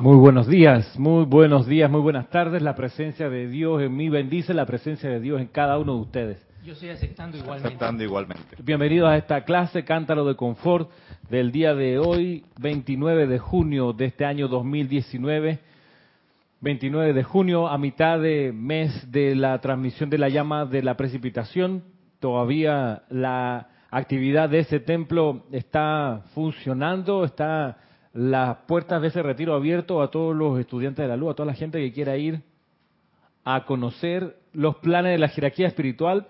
Muy buenos días, muy buenos días, muy buenas tardes. La presencia de Dios en mí bendice la presencia de Dios en cada uno de ustedes. Yo estoy aceptando igualmente. Aceptando igualmente. Bienvenidos a esta clase Cántaro de Confort del día de hoy, 29 de junio de este año 2019. 29 de junio, a mitad de mes de la transmisión de la llama de la precipitación. Todavía la actividad de ese templo está funcionando, está las puertas de ese retiro abierto a todos los estudiantes de la luz, a toda la gente que quiera ir a conocer los planes de la jerarquía espiritual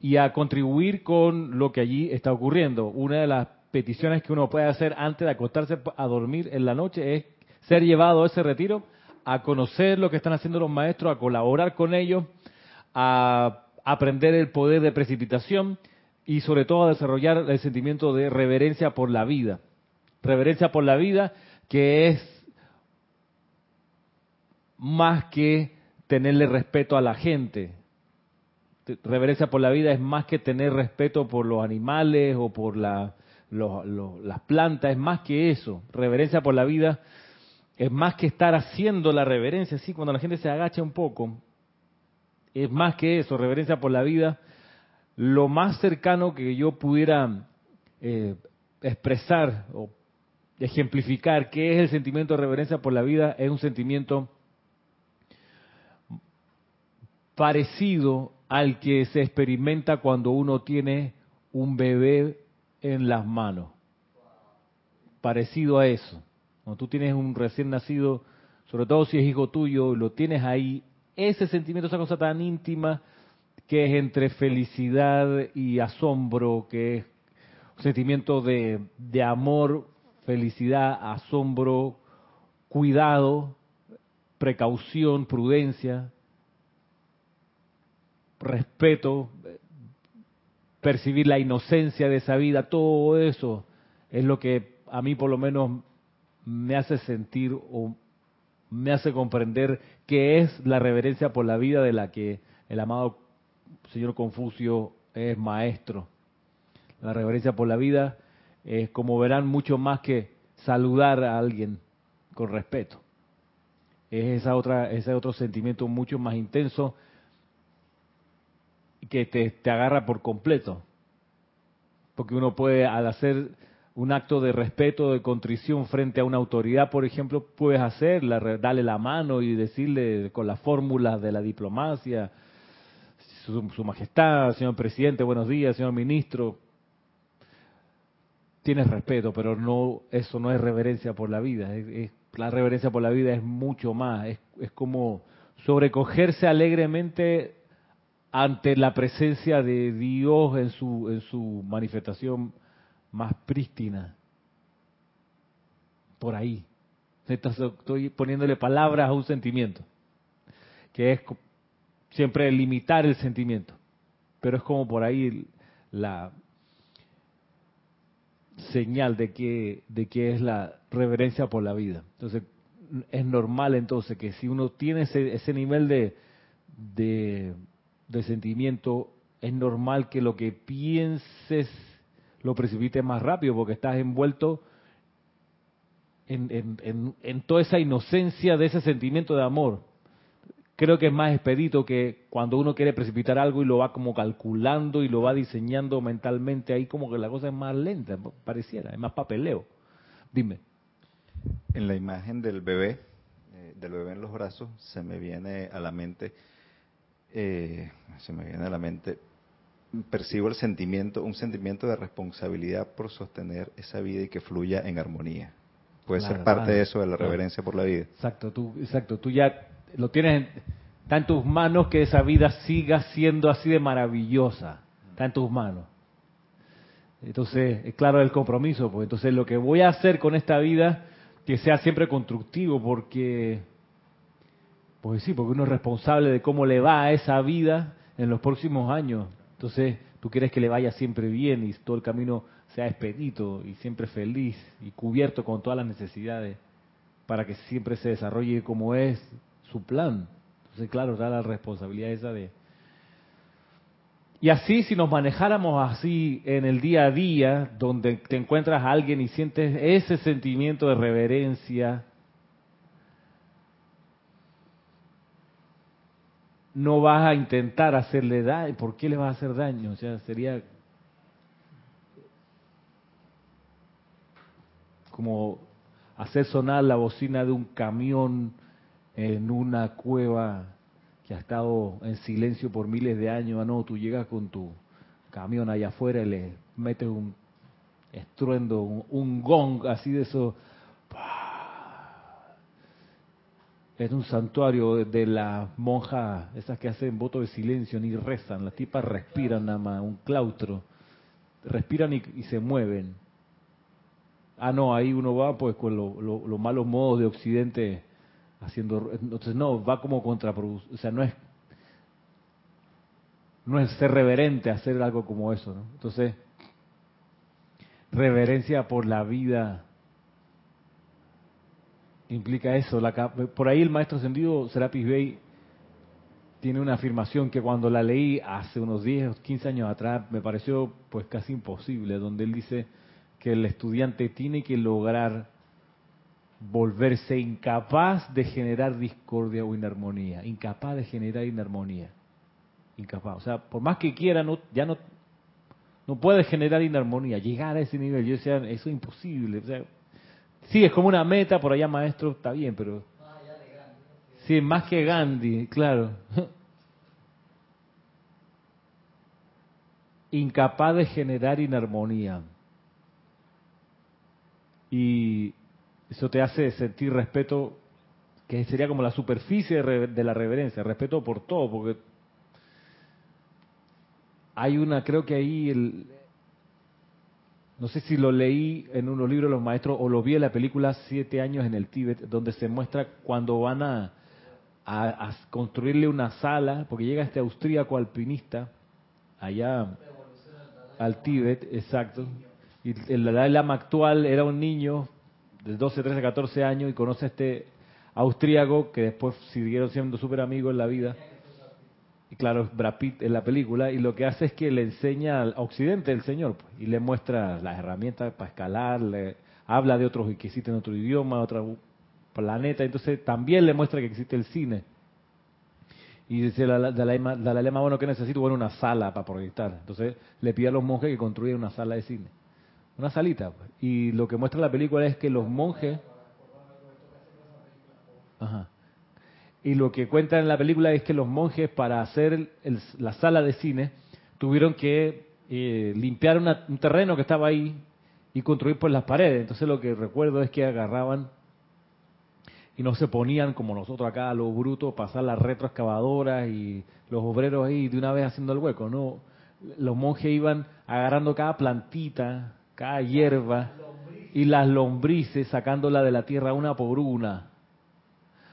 y a contribuir con lo que allí está ocurriendo. Una de las peticiones que uno puede hacer antes de acostarse a dormir en la noche es ser llevado a ese retiro, a conocer lo que están haciendo los maestros, a colaborar con ellos, a aprender el poder de precipitación y sobre todo a desarrollar el sentimiento de reverencia por la vida reverencia por la vida, que es más que tenerle respeto a la gente. Reverencia por la vida es más que tener respeto por los animales o por la, las plantas, es más que eso. Reverencia por la vida es más que estar haciendo la reverencia, así cuando la gente se agacha un poco, es más que eso, reverencia por la vida. Lo más cercano que yo pudiera eh, expresar o ejemplificar qué es el sentimiento de reverencia por la vida, es un sentimiento parecido al que se experimenta cuando uno tiene un bebé en las manos. Parecido a eso. Cuando tú tienes un recién nacido, sobre todo si es hijo tuyo, lo tienes ahí, ese sentimiento, esa cosa tan íntima que es entre felicidad y asombro, que es un sentimiento de, de amor felicidad, asombro, cuidado, precaución, prudencia, respeto, percibir la inocencia de esa vida, todo eso es lo que a mí por lo menos me hace sentir o me hace comprender qué es la reverencia por la vida de la que el amado señor Confucio es maestro. La reverencia por la vida es como verán, mucho más que saludar a alguien con respeto. Es esa otra, ese otro sentimiento mucho más intenso que te, te agarra por completo. Porque uno puede, al hacer un acto de respeto, de contrición frente a una autoridad, por ejemplo, puedes hacerla, darle la mano y decirle con las fórmulas de la diplomacia, su, majestad, señor presidente, buenos días, señor ministro, tienes respeto, pero no eso no es reverencia por la vida. La reverencia por la vida es mucho más. Es, es como sobrecogerse alegremente ante la presencia de Dios en su, en su manifestación más prístina. Por ahí. Estoy poniéndole palabras a un sentimiento, que es siempre limitar el sentimiento, pero es como por ahí la, señal de que, de que es la reverencia por la vida. Entonces, es normal entonces que si uno tiene ese, ese nivel de, de, sentimiento, es normal que lo que pienses lo precipite más rápido porque estás envuelto en, en, en, toda esa inocencia de ese sentimiento de amor creo que es más expedito que cuando uno quiere precipitar algo y lo va como calculando y lo va diseñando mentalmente, ahí como que la cosa es más lenta, pareciera, es más papeleo. Dime. En la imagen del bebé, eh, del bebé en los brazos, se me viene a la mente, eh, se me viene a la mente, percibo el sentimiento, un sentimiento de responsabilidad por sostener esa vida y que fluya en armonía. Puede ser parte de eso, de la reverencia por la vida. Exacto, tú, exacto, tú ya lo tienes, está en tus manos que esa vida siga siendo así de maravillosa. Está en tus manos. Entonces, es claro el compromiso, pues entonces lo que voy a hacer con esta vida, que sea siempre constructivo, porque, pues sí, porque uno es responsable de cómo le va a esa vida en los próximos años. Entonces, tú quieres que le vaya siempre bien y todo el camino sea expedito y siempre feliz y cubierto con todas las necesidades para que siempre se desarrolle como es su plan. Entonces, claro, está la responsabilidad esa de... Y así, si nos manejáramos así en el día a día, donde te encuentras a alguien y sientes ese sentimiento de reverencia, no vas a intentar hacerle daño. ¿Por qué le vas a hacer daño? O sea, sería como hacer sonar la bocina de un camión en una cueva que ha estado en silencio por miles de años. Ah, no, tú llegas con tu camión allá afuera y le metes un estruendo, un, gong así de eso. Es un santuario de las monjas, esas que hacen voto de silencio, ni rezan, las tipas respiran nada más, un claustro. Respiran y, se mueven. Ah, no, ahí uno va pues con los malos modos de Occidente haciendo... Entonces no, va como contraproducente, o sea, no es no es ser reverente hacer algo como eso, ¿no? Entonces, reverencia por la vida implica eso. por ahí el maestro ascendido Serapis Bey tiene una afirmación que cuando la leí hace unos 10 o 15 años atrás me pareció pues casi imposible, donde él dice que el estudiante tiene que lograr volverse incapaz de generar discordia o inarmonía, incapaz de generar inarmonía, incapaz. O sea, por más que quiera, no, ya no no puede generar inarmonía, llegar a ese nivel. Yo decía, eso es imposible. O sea, sí, es como una meta, por allá maestro, está bien, pero... Más que Gandhi, claro. Incapaz de generar inarmonía. Y eso te hace sentir respeto, que sería como la superficie de la reverencia, respeto por todo, porque hay una, creo que ahí, el, no sé si lo leí en unos libros de los maestros o lo vi en la película Siete años en el Tíbet, donde se muestra cuando van a, a, construirle una sala, porque llega este austríaco alpinista allá al Tíbet, exacto, y el Dalai Lama actual era un niño de 12, 13, 14 años y conoce a este austríaco que después siguieron siendo súper amigos en la vida y claro, Brad Pitt en la película, y lo que hace es que le enseña al occidente el Señor, pues, y le muestra las herramientas para escalar, le habla de otros que existen en otro idioma, otro planeta, entonces también le muestra que existe el cine. Y dice la, la, la, lema, bueno, ¿qué necesito? Bueno, una sala para proyectar. Entonces le pide a los monjes que construyan una sala de cine. Una salita. Pues. Y lo que muestra la película es que los monjes... Y lo que cuenta en la película es que los monjes para hacer la sala de cine tuvieron que eh, limpiar un terreno que estaba ahí y construir por las paredes. Entonces lo que recuerdo es que agarraban y no se ponían como nosotros acá a los brutos, pasar las retroexcavadoras y los obreros ahí de una vez haciendo el hueco. No, los monjes iban agarrando cada plantita, cada hierba y las lombrices sacándola de la tierra una por una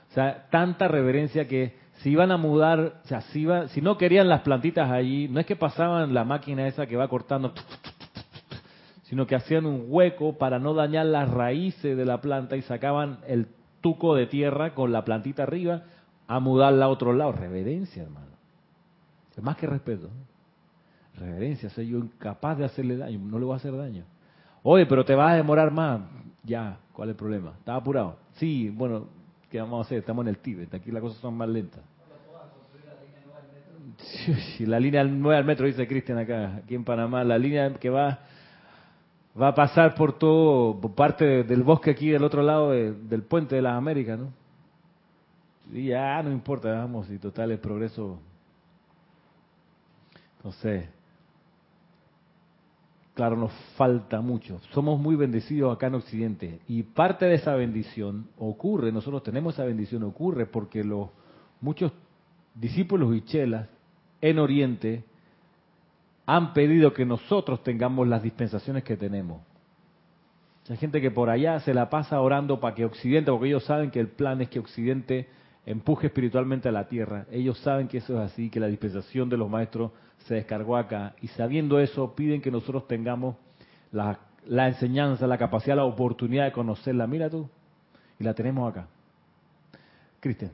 o sea, tanta reverencia que si iban a mudar, o sea, si, iba, si no querían las plantitas allí, no es que pasaban la máquina esa que va cortando, sino que hacían un hueco para no dañar las raíces de la planta y sacaban el tuco de tierra con la plantita arriba a mudarla a otro lado. Reverencia, hermano. Es más que respeto. Reverencia, soy yo incapaz de hacerle daño, no le voy a hacer daño. Oye, pero te vas a demorar más. Ya, ¿cuál es el problema? ¿Estás apurado? Sí, bueno, ¿qué vamos a hacer? Estamos en el Tíbet, aquí las cosas son más lentas. La línea 9 al metro, dice Cristian acá, aquí en Panamá, la línea que va va a pasar por todo, por parte del bosque aquí del otro lado del puente de las Américas, ¿no? Y ya no importa, vamos, y total el progreso, no sé, Claro, nos falta mucho. Somos muy bendecidos acá en Occidente. Y parte de esa bendición ocurre, nosotros tenemos esa bendición, ocurre porque los muchos discípulos y chelas en Oriente han pedido que nosotros tengamos las dispensaciones que tenemos. Hay gente que por allá se la pasa orando para que Occidente, porque ellos saben que el plan es que Occidente empuje espiritualmente a la tierra. Ellos saben que eso es así, que la dispensación de los maestros se descargó acá. Y sabiendo eso, piden que nosotros tengamos la, la enseñanza, la capacidad, la oportunidad de conocerla. Mira tú, y la tenemos acá. Cristian.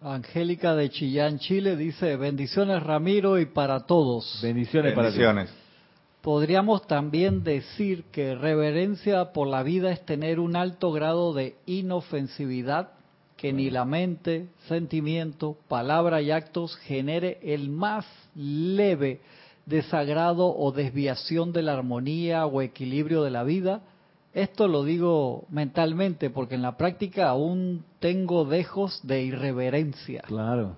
Angélica de Chillán, Chile, dice, bendiciones Ramiro y para todos. Bendiciones, bendiciones. para Podríamos también decir que reverencia por la vida es tener un alto grado de inofensividad que ni la mente, sentimiento, palabra y actos genere el más leve desagrado o desviación de la armonía o equilibrio de la vida. Esto lo digo mentalmente porque en la práctica aún tengo dejos de irreverencia. Claro.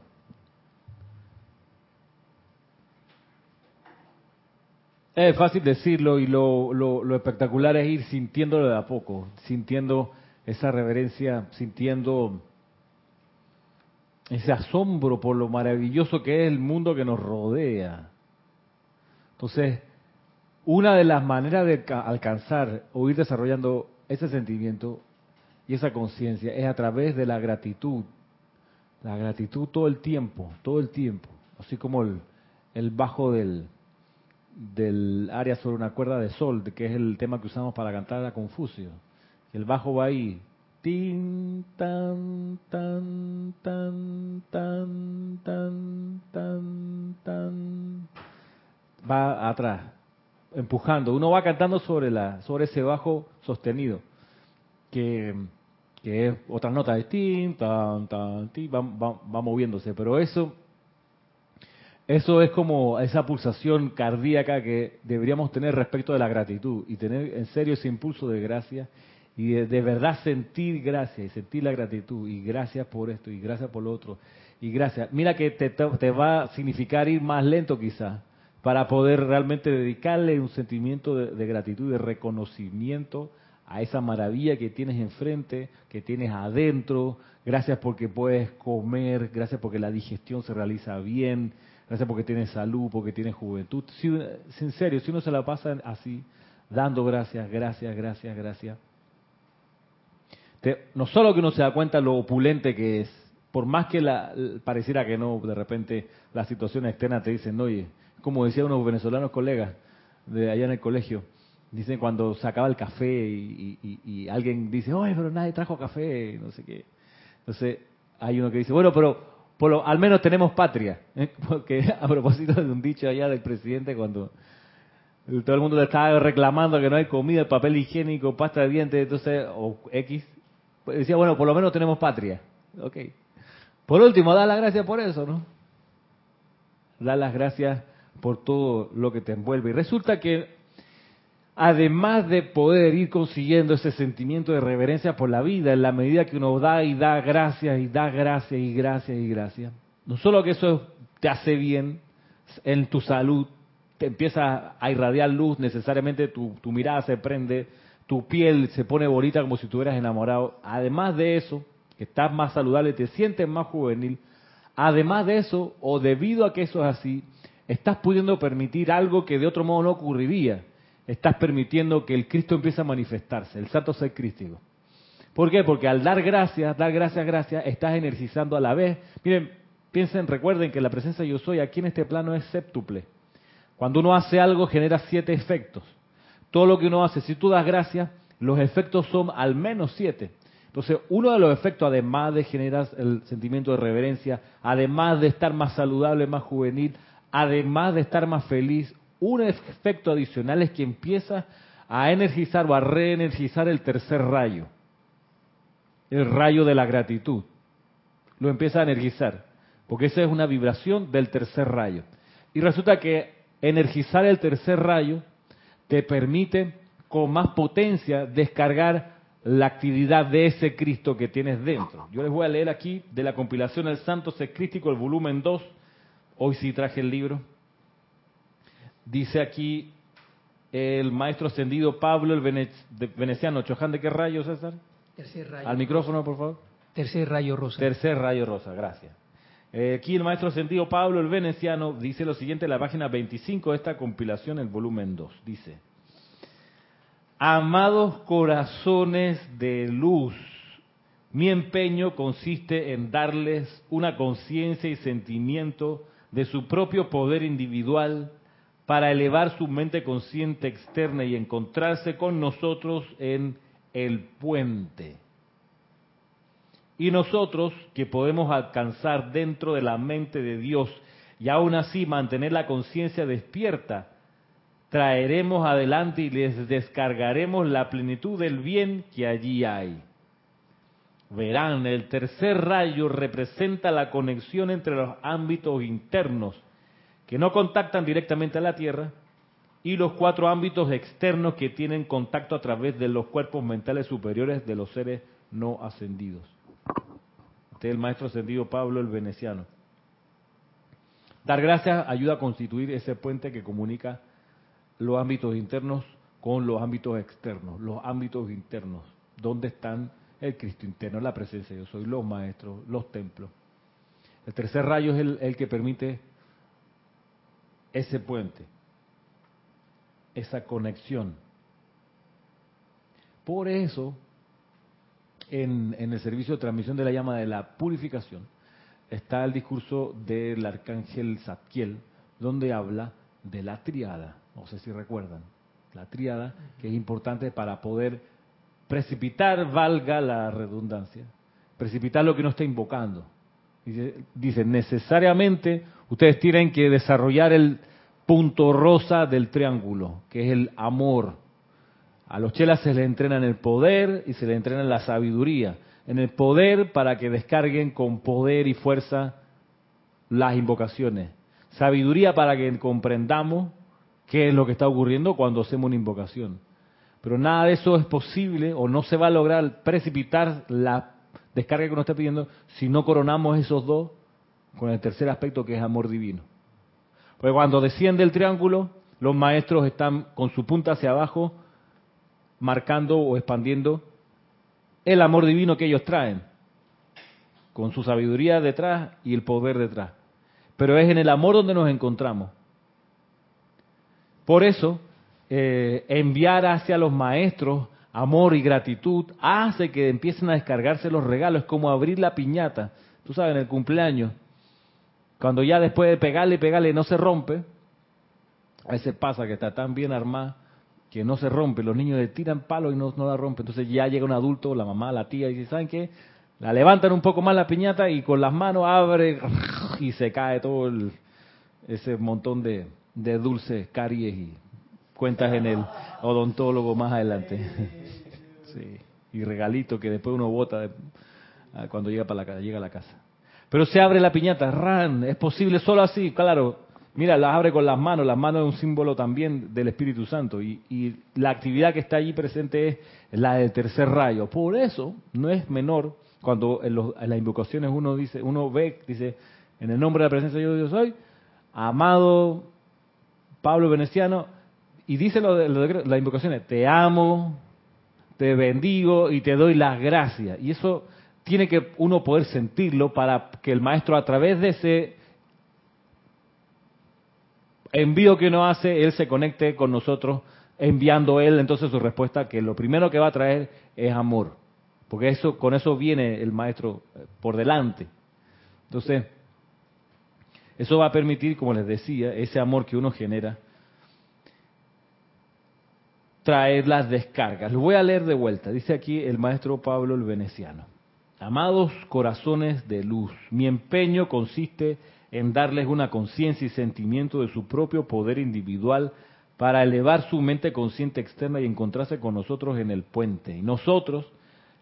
Es fácil decirlo y lo, lo, espectacular es ir sintiéndolo de a poco, sintiendo esa reverencia, sintiendo ese asombro por lo maravilloso que es el mundo que nos rodea. Entonces, una de las maneras de alcanzar o ir desarrollando ese sentimiento y esa conciencia es a través de la gratitud. La gratitud todo el tiempo, todo el tiempo. Así como el, el bajo del, del área sobre una cuerda de sol, que es el tema que usamos para cantar a Confucio. El bajo va ahí. Tin, tan, tan, tan, tan, tan, tan, tan. Va atrás, empujando. Uno va cantando sobre, la, sobre ese bajo sostenido, que, que es otra nota de tin, tan, tan, tin, va, va moviéndose. Pero eso eso es como esa pulsación cardíaca que deberíamos tener respecto de la gratitud y tener en serio ese impulso de gracia y de, verdad sentir gracia y sentir la gratitud y gracias por esto y gracias por lo otro y gracias. Mira que te, te va a significar ir más lento quizás para poder realmente dedicarle un sentimiento de, de gratitud, de reconocimiento a esa maravilla que tienes enfrente, que tienes adentro. Gracias porque puedes comer, gracias porque la digestión se realiza bien, gracias porque tienes salud, porque tienes juventud. Si, en serio, si uno se la pasa así, dando gracias, gracias, gracias, gracias, no solo que uno se da cuenta lo opulente que es, por más que la, pareciera que no, de repente la situación externa te dicen, oye, como decían unos venezolanos colegas de allá en el colegio, dicen cuando se acaba el café y, alguien dice, oye, pero nadie trajo café, no sé qué. Entonces hay uno que dice, bueno, pero al menos tenemos patria. ¿eh? Porque a propósito de un dicho allá del presidente, cuando todo el mundo le estaba reclamando que no hay comida, papel higiénico, pasta de dientes, entonces, o X, decía, bueno, por lo menos tenemos patria. Ok. Por último, da las gracias por eso, ¿no? Da las gracias por todo lo que te envuelve. Y resulta que además de poder ir consiguiendo ese sentimiento de reverencia por la vida, en la medida que uno da y da gracias y da gracias y gracias y gracias, no solo que eso te hace bien en tu salud, te empieza a irradiar luz, necesariamente tu, tu mirada se prende, tu piel se pone bonita como si estuvieras enamorado, además de eso, que estás más saludable, te sientes más juvenil, además de eso, o debido a que eso es así, estás pudiendo permitir algo que de otro modo no ocurriría, estás permitiendo que el Cristo empiece a manifestarse, el santo ser crístico. ¿Por qué? Porque al dar gracias, dar gracias, gracias, estás energizando a la vez. Miren, piensen, recuerden que la presencia yo soy aquí en este plano es séptuple. Cuando uno hace algo genera siete efectos. Todo lo que uno hace, si tú das gracias, los efectos son al menos siete. Entonces, uno de los efectos, además de generar el sentimiento de reverencia, además de estar más saludable, más juvenil, además de estar más feliz, un efecto adicional es que empieza a energizar o a reenergizar el tercer rayo, el rayo de la gratitud. Lo empieza a energizar, porque esa es una vibración del tercer rayo. Y resulta que energizar el tercer rayo te permite con más potencia descargar la actividad de ese Cristo que tienes dentro. Yo les voy a leer aquí de la compilación El Santo Secrístico, el volumen 2. Hoy sí traje el libro Dice aquí el maestro ascendido Pablo, el veneciano. Choján, ¿de qué rayo, César? Tercer rayo. Al micrófono, por favor. Tercer rayo rosa. Tercer rayo rosa, gracias. Eh, aquí el maestro ascendido Pablo, el veneciano, dice lo siguiente en la página 25 de esta compilación, el volumen 2. Dice, amados corazones de luz, mi empeño consiste en darles una conciencia y sentimiento de su propio poder individual para elevar su mente consciente externa y encontrarse con nosotros en el puente. Y nosotros que podemos alcanzar dentro de la mente de Dios y aún así mantener la conciencia despierta, traeremos adelante y les descargaremos la plenitud del bien que allí hay. Verán, el tercer rayo representa la conexión entre los ámbitos internos que no contactan directamente a la Tierra y los cuatro ámbitos externos que tienen contacto a través de los cuerpos mentales superiores de los seres no ascendidos. Este es el maestro ascendido Pablo el Veneciano. Dar gracias ayuda a constituir ese puente que comunica los ámbitos internos con los ámbitos externos. Los ámbitos internos, ¿dónde están el Cristo interno, la presencia Yo soy, los maestros, los templos? El tercer rayo es el que permite ese puente, esa conexión. Por eso, en, en, el servicio de transmisión de la llama de la purificación, está el discurso del arcángel Zadkiel, donde habla de la triada. No sé si recuerdan. La triada, que es importante para poder precipitar, valga la redundancia, precipitar lo que no está invocando. Dice, dice, necesariamente ustedes tienen que desarrollar el punto rosa del triángulo, que es el amor. A los chelas se les entrena en el poder y se les entrena en la sabiduría. En el poder para que descarguen con poder y fuerza las invocaciones. Sabiduría para que comprendamos qué es lo que está ocurriendo cuando hacemos una invocación. Pero nada de eso es posible o no se va a lograr precipitar la descarga que nos está pidiendo si no coronamos esos dos con el tercer aspecto que es amor divino. Porque cuando desciende el triángulo, los maestros están con su punta hacia abajo marcando o expandiendo el amor divino que ellos traen, con su sabiduría detrás y el poder detrás. Pero es en el amor donde nos encontramos. Por eso, eh, enviar hacia los maestros amor y gratitud hace que empiecen a descargarse los regalos, es como abrir la piñata. Tú sabes, en el cumpleaños, cuando ya después de pegarle y pegarle no se rompe, a veces pasa que está tan bien armada que no se rompe. Los niños le tiran palo y no, la rompen. Entonces ya llega un adulto, la mamá, la tía, y dice, ¿saben qué? La levantan un poco más la piñata y con las manos abre y se cae todo el, ese montón de, de dulces, caries y cuentas en el odontólogo más adelante. Y regalito que después uno bota cuando llega, para la, llega a la casa. Pero se abre la piñata, ran, es posible solo así, claro. Mira, la abre con las manos, las manos es un símbolo también del Espíritu Santo y, la actividad que está allí presente es la del tercer rayo. Por eso no es menor cuando en, las invocaciones uno dice, uno ve, dice, en el nombre de la presencia de Dios, yo soy, amado Pablo Veneciano, y dice lo de, las invocaciones, te amo, te bendigo y te doy las gracias. Y eso tiene que uno poder sentirlo para que el maestro a través de ese envío que uno hace, él se conecte con nosotros, enviando él entonces su respuesta, que lo primero que va a traer es amor. Porque eso, con eso viene el maestro por delante. Entonces, eso va a permitir, como les decía, ese amor que uno genera, traer las descargas. Lo voy a leer de vuelta. Dice aquí el maestro Pablo el Veneciano. Amados corazones de luz, mi empeño consiste en darles una conciencia y sentimiento de su propio poder individual para elevar su mente consciente externa y encontrarse con nosotros en el puente. Y nosotros,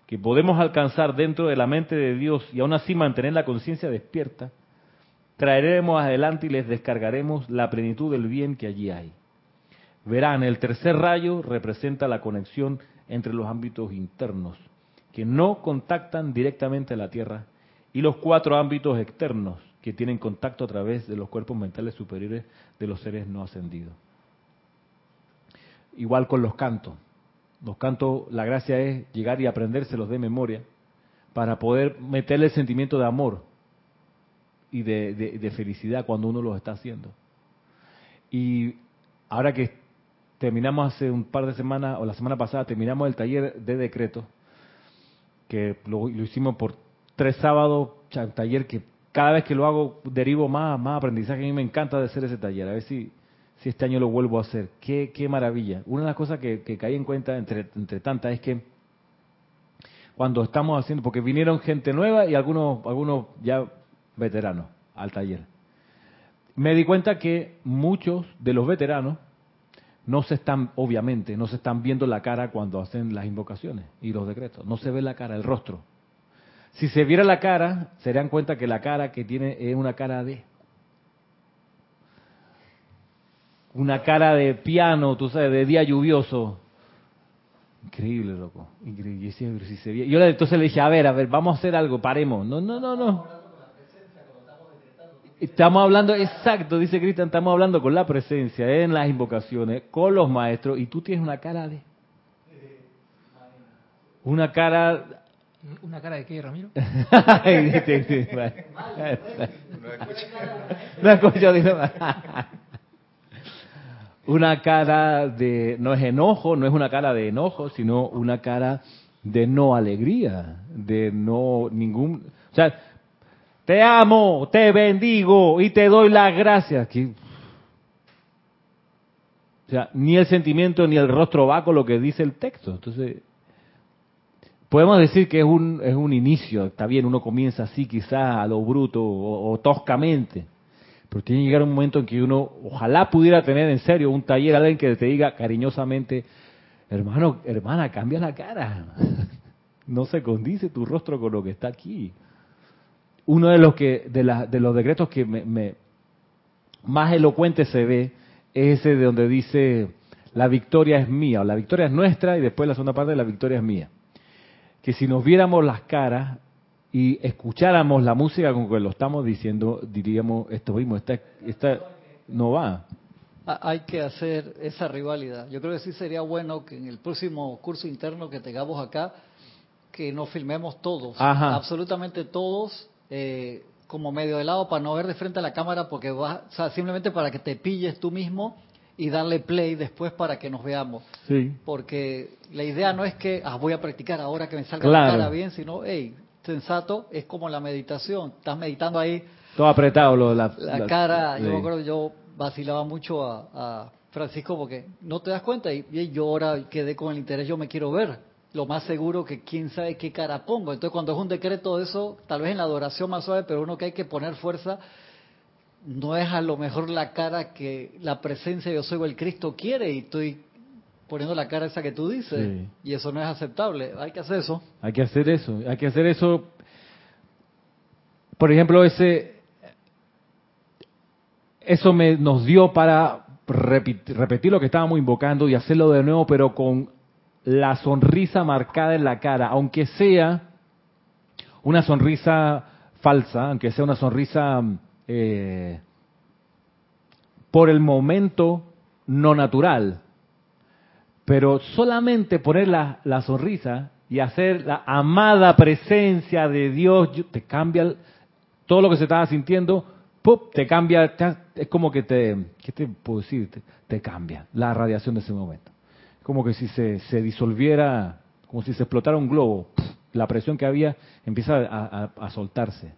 que podemos alcanzar dentro de la mente de Dios y aún así mantener la conciencia despierta, traeremos adelante y les descargaremos la plenitud del bien que allí hay. Verán, el tercer rayo representa la conexión entre los ámbitos internos, que no contactan directamente a la Tierra, y los cuatro ámbitos externos, que tienen contacto a través de los cuerpos mentales superiores de los seres no ascendidos. Igual con los cantos. Los cantos, la gracia es llegar y aprendérselos de memoria para poder meterle el sentimiento de amor y de, felicidad cuando uno los está haciendo. Y ahora que terminamos hace un par de semanas, o la semana pasada, terminamos el taller de decreto, que lo, lo hicimos por tres sábados, taller que cada vez que lo hago derivo más, más aprendizaje. A mí me encanta de hacer ese taller. A ver si, si este año lo vuelvo a hacer. Qué, qué maravilla. Una de las cosas que, que caí en cuenta entre, entre tantas es que cuando estamos haciendo, porque vinieron gente nueva y algunos, algunos ya veteranos al taller. Me di cuenta que muchos de los veteranos no se están, obviamente, no se están viendo la cara cuando hacen las invocaciones y los decretos. No se ve la cara, el rostro. Si se viera la cara, se darían cuenta que la cara que tiene es una cara de... Una cara de piano, tú sabes, de día lluvioso. Increíble, loco. Increíble. Si se Yo entonces le dije, a ver, a ver, vamos a hacer algo, paremos. No, no, no, no. Estamos hablando, exacto, dice Cristian, estamos hablando con la presencia, en las invocaciones, con los maestros, y tú tienes una cara de... Una cara... ¿Una cara de qué, Ramiro? no escucho, una cara de, no es enojo, no es una cara de enojo, sino una cara de no alegría, de no ningún, o sea, te amo, te bendigo y te doy las gracias. o sea, ni el sentimiento ni el rostro va con lo que dice el texto. Entonces, podemos decir que es un, es un inicio, está bien, uno comienza así quizás a lo bruto o toscamente pero tiene que llegar un momento en que uno, ojalá pudiera tener en serio un taller, alguien que te diga cariñosamente, hermano, hermana, cambia la cara. no se condice tu rostro con lo que está aquí. Uno de los que de, de los decretos que me, más elocuente se ve es ese de donde dice la victoria es mía o la victoria es nuestra y después la segunda parte la victoria es mía. Que si nos viéramos las caras y escucháramos la música con que lo estamos diciendo, diríamos, esto mismo, esta, esta no va. Hay que hacer esa rivalidad. Yo creo que sí sería bueno que en el próximo curso interno que tengamos acá, que nos filmemos todos, absolutamente todos, eh, como medio de lado para no ver de frente a la cámara, porque va, o sea, simplemente para que te pilles tú mismo y darle play después para que nos veamos. Sí. Porque la idea no es que ah, voy a practicar ahora que me salga la cara bien, sino, hey, sensato es como la meditación. Estás meditando ahí. Todo apretado, lo, la, la, cara. Yo me acuerdo, yo vacilaba mucho a, Francisco porque no te das cuenta y, yo ahora quedé con el interés, yo me quiero ver. Lo más seguro que quién sabe qué cara pongo. Entonces cuando es un decreto de eso, tal vez en la adoración más suave, pero uno que hay que poner fuerza, no es a lo mejor la cara que la presencia yo soy o el Cristo quiere y estoy poniendo la cara esa que tú dices. Y eso no es aceptable. Hay que hacer eso. Hay que hacer eso. Hay que hacer eso. Por ejemplo, ese. Eso me, nos dio para repetir, lo que estábamos invocando y hacerlo de nuevo, pero con la sonrisa marcada en la cara, aunque sea una sonrisa falsa, aunque sea una sonrisa eh, por el momento no natural, pero solamente poner la, sonrisa y hacer la amada presencia de Dios, te cambia todo lo que se estaba sintiendo, te cambia, es como que te, ¿qué te puedo decir? Te, cambia la radiación de ese momento. Como que si se, disolviera, como si se explotara un globo, la presión que había empieza a soltarse.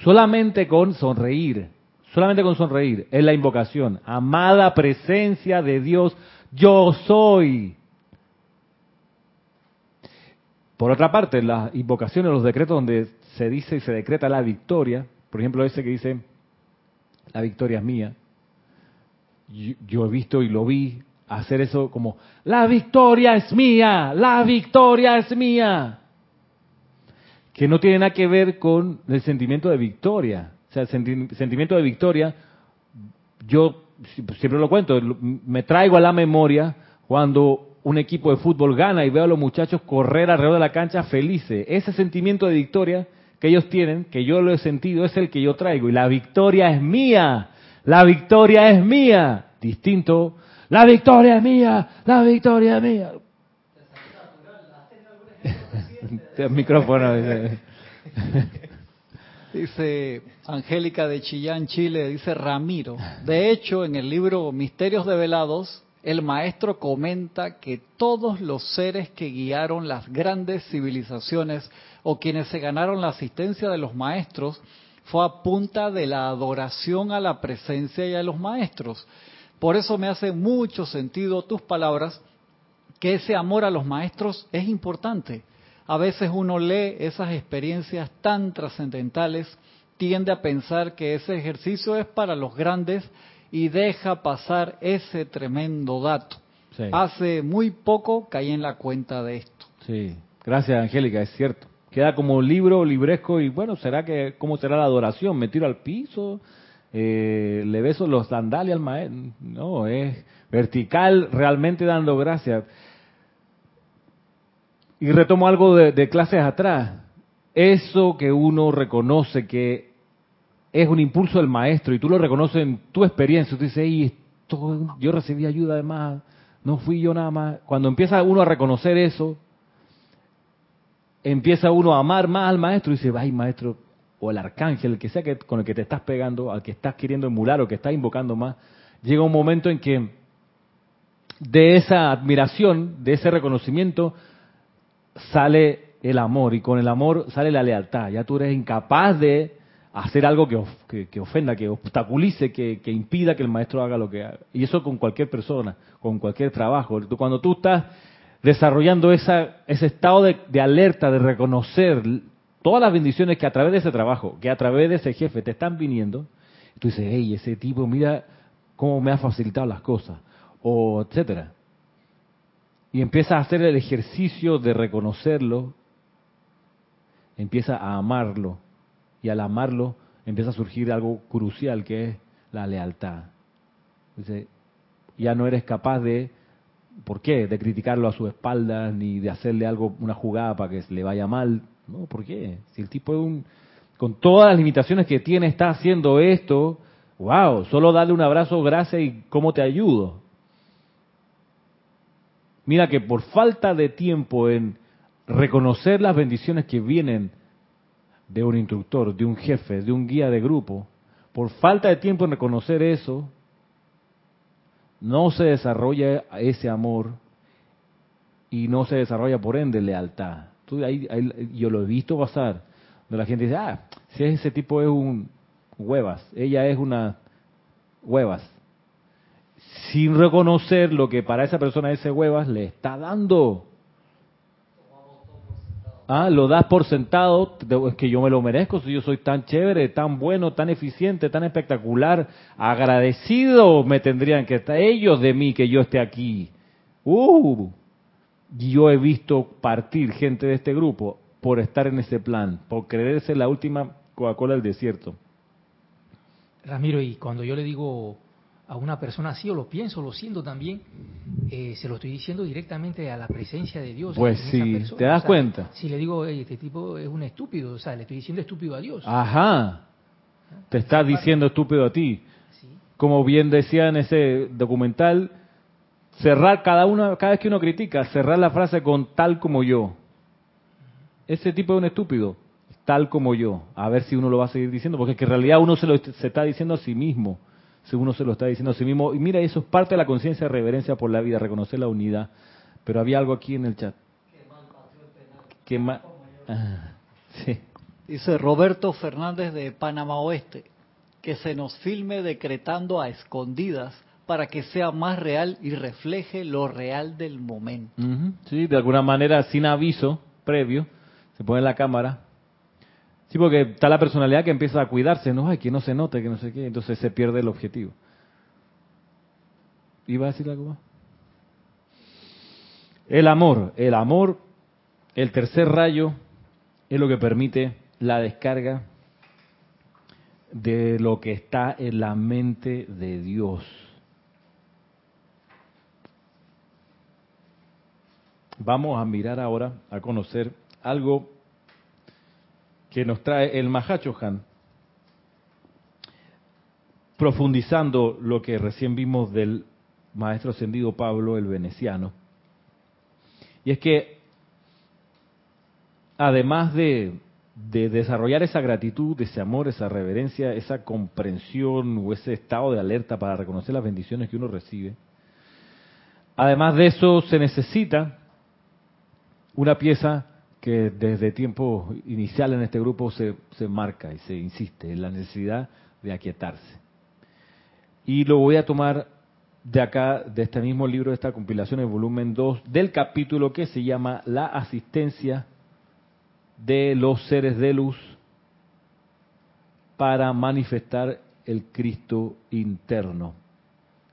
Solamente con sonreír, solamente con sonreír, es la invocación. Amada presencia de Dios, yo soy. Por otra parte, las invocaciones, los decretos donde se dice y se decreta la victoria, por ejemplo ese que dice, la victoria es mía, yo, he visto y lo vi hacer eso como, la victoria es mía, la victoria es mía, que no tiene nada que ver con el sentimiento de victoria. O sea, el sentimiento de victoria, yo siempre lo cuento, me traigo a la memoria cuando un equipo de fútbol gana y veo a los muchachos correr alrededor de la cancha felices. Ese sentimiento de victoria que ellos tienen, que yo lo he sentido, es el que yo traigo. Y la victoria es mía. La victoria es mía. Distinto. La victoria es mía. La victoria es mía. El micrófono. Dice Angélica de Chillán, Chile, dice Ramiro. De hecho, en el libro Misterios Develados, el maestro comenta que todos los seres que guiaron las grandes civilizaciones o quienes se ganaron la asistencia de los maestros fue a punta de la adoración a la presencia y a los maestros. Por eso me hace mucho sentido tus palabras, que ese amor a los maestros es importante a veces uno lee esas experiencias tan trascendentales, tiende a pensar que ese ejercicio es para los grandes y deja pasar ese tremendo dato. Hace muy poco caí en la cuenta de esto. Sí, gracias Angélica, es cierto. Queda como libro libresco y bueno, ¿será que cómo será la adoración? ¿Me tiro al piso? Eh, ¿Le beso los sandalias al maestro? No, es vertical, realmente dando gracias. Y retomo algo de, clases atrás. Eso que uno reconoce que es un impulso del maestro y tú lo reconoces en tu experiencia, tú dices, yo recibí ayuda además, no fui yo nada más. Cuando empieza uno a reconocer eso, empieza uno a amar más al maestro y dice, ay maestro, o el arcángel, el que sea que, con el que te estás pegando, al que estás queriendo emular o que estás invocando más, llega un momento en que de esa admiración, de ese reconocimiento, sale el amor y con el amor sale la lealtad. Ya tú eres incapaz de hacer algo que, que, ofenda, que obstaculice, que, impida que el maestro haga lo que haga. Y eso con cualquier persona, con cualquier trabajo. Cuando tú estás desarrollando esa, ese estado de, de, alerta, de reconocer todas las bendiciones que a través de ese trabajo, que a través de ese jefe te están viniendo, tú dices, hey, ese tipo, mira cómo me ha facilitado las cosas, o etcétera. Y empiezas a hacer el ejercicio de reconocerlo, empieza a amarlo, y al amarlo empieza a surgir algo crucial que es la lealtad. Dice, ya no eres capaz de, ¿por qué? De criticarlo a su espalda, ni de hacerle algo, una jugada para que le vaya mal. No, ¿por qué? Si el tipo un, con todas las limitaciones que tiene, está haciendo esto, wow, solo darle un abrazo, gracias y cómo te ayudo. Mira que por falta de tiempo en reconocer las bendiciones que vienen de un instructor, de un jefe, de un guía de grupo, por falta de tiempo en reconocer eso, no se desarrolla ese amor y no se desarrolla por ende lealtad. Tú, ahí, yo lo he visto pasar, donde la gente dice, ah, si ese tipo es un huevas, ella es una huevas, sin reconocer lo que para esa persona ese huevas le está dando. Ah, lo das por sentado, es que yo me lo merezco, si yo soy tan chévere, tan bueno, tan eficiente, tan espectacular, agradecido me tendrían que estar ellos de mí que yo esté aquí. Uh, yo he visto partir gente de este grupo por estar en ese plan, por creerse la última Coca-Cola del desierto. Ramiro, y cuando yo le digo a una persona así, o lo pienso, lo siento también, eh, se lo estoy diciendo directamente a la presencia de Dios. Pues sí, ¿te das cuenta? Si le digo, este tipo es un estúpido, o sea, le estoy diciendo estúpido a Dios. Ajá, te está diciendo estúpido a ti. Como bien decía en ese documental, cerrar cada una, cada vez que uno critica, cerrar la frase con tal como yo. Ese tipo es un estúpido, tal como yo. A ver si uno lo va a seguir diciendo, porque es que en realidad uno se lo se está diciendo a sí mismo si uno se lo está diciendo a sí mismo. Y mira, eso es parte de la conciencia de reverencia por la vida, reconocer la unidad. Pero había algo aquí en el chat. Que mal ah, sí. Dice Roberto Fernández de Panamá Oeste, que se nos filme decretando a escondidas para que sea más real y refleje lo real del momento. Sí, de alguna manera, sin aviso previo, se pone la cámara Sí, porque está la personalidad que empieza a cuidarse, no, hay que no se note, que no sé qué, entonces se pierde el objetivo. ¿Iba a decir algo más? El amor, el amor, el tercer rayo, es lo que permite la descarga de lo que está en la mente de Dios. Vamos a mirar ahora, a conocer algo que nos trae el Mahachohan, profundizando lo que recién vimos del maestro ascendido Pablo el veneciano. Y es que, además de, de desarrollar esa gratitud, ese amor, esa reverencia, esa comprensión o ese estado de alerta para reconocer las bendiciones que uno recibe, además de eso se necesita una pieza que desde tiempo inicial en este grupo se, se marca y se insiste en la necesidad de aquietarse. Y lo voy a tomar de acá, de este mismo libro, de esta compilación, el volumen 2, del capítulo que se llama La asistencia de los seres de luz para manifestar el Cristo interno,